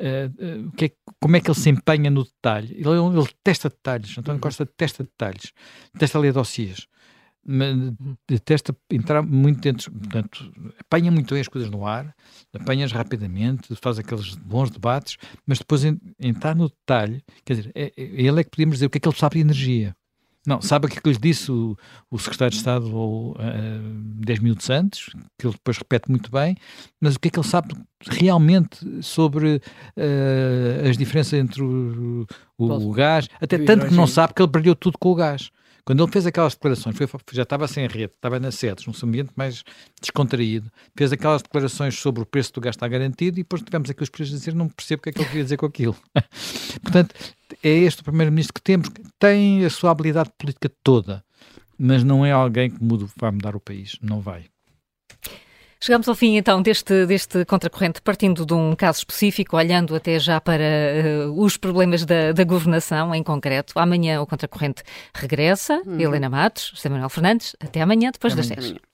Uh, uh, que é, como é que ele se empenha no detalhe? Ele, ele testa detalhes, António uhum. Costa testa detalhes, testa ler dossiês, detesta entrar muito dentro, portanto, apanha muito bem as coisas no ar, apanha-as rapidamente, faz aqueles bons debates, mas depois entrar no detalhe, quer dizer, é, é, ele é que podíamos dizer o que é que ele sabe de energia. Não, sabe o que é que lhe disse o, o secretário de Estado ou, uh, 10 minutos antes, que ele depois repete muito bem, mas o que é que ele sabe realmente sobre uh, as diferenças entre o, o, o gás, até tanto que não sabe que ele perdeu tudo com o gás. Quando ele fez aquelas declarações, foi, já estava sem rede, estava na sedes, num ambiente mais descontraído, fez aquelas declarações sobre o preço do gás está garantido e depois tivemos aqui os preços a dizer não percebo o que é que ele queria dizer com aquilo. Portanto, é este o primeiro-ministro que temos, tem a sua habilidade política toda, mas não é alguém que mude, vai mudar o país, não vai. Chegamos ao fim então deste, deste contracorrente, partindo de um caso específico, olhando até já para uh, os problemas da, da, governação em concreto. Amanhã o contracorrente regressa. Uhum. Helena Matos, José Manuel Fernandes, até amanhã, depois até das amanhã. 10.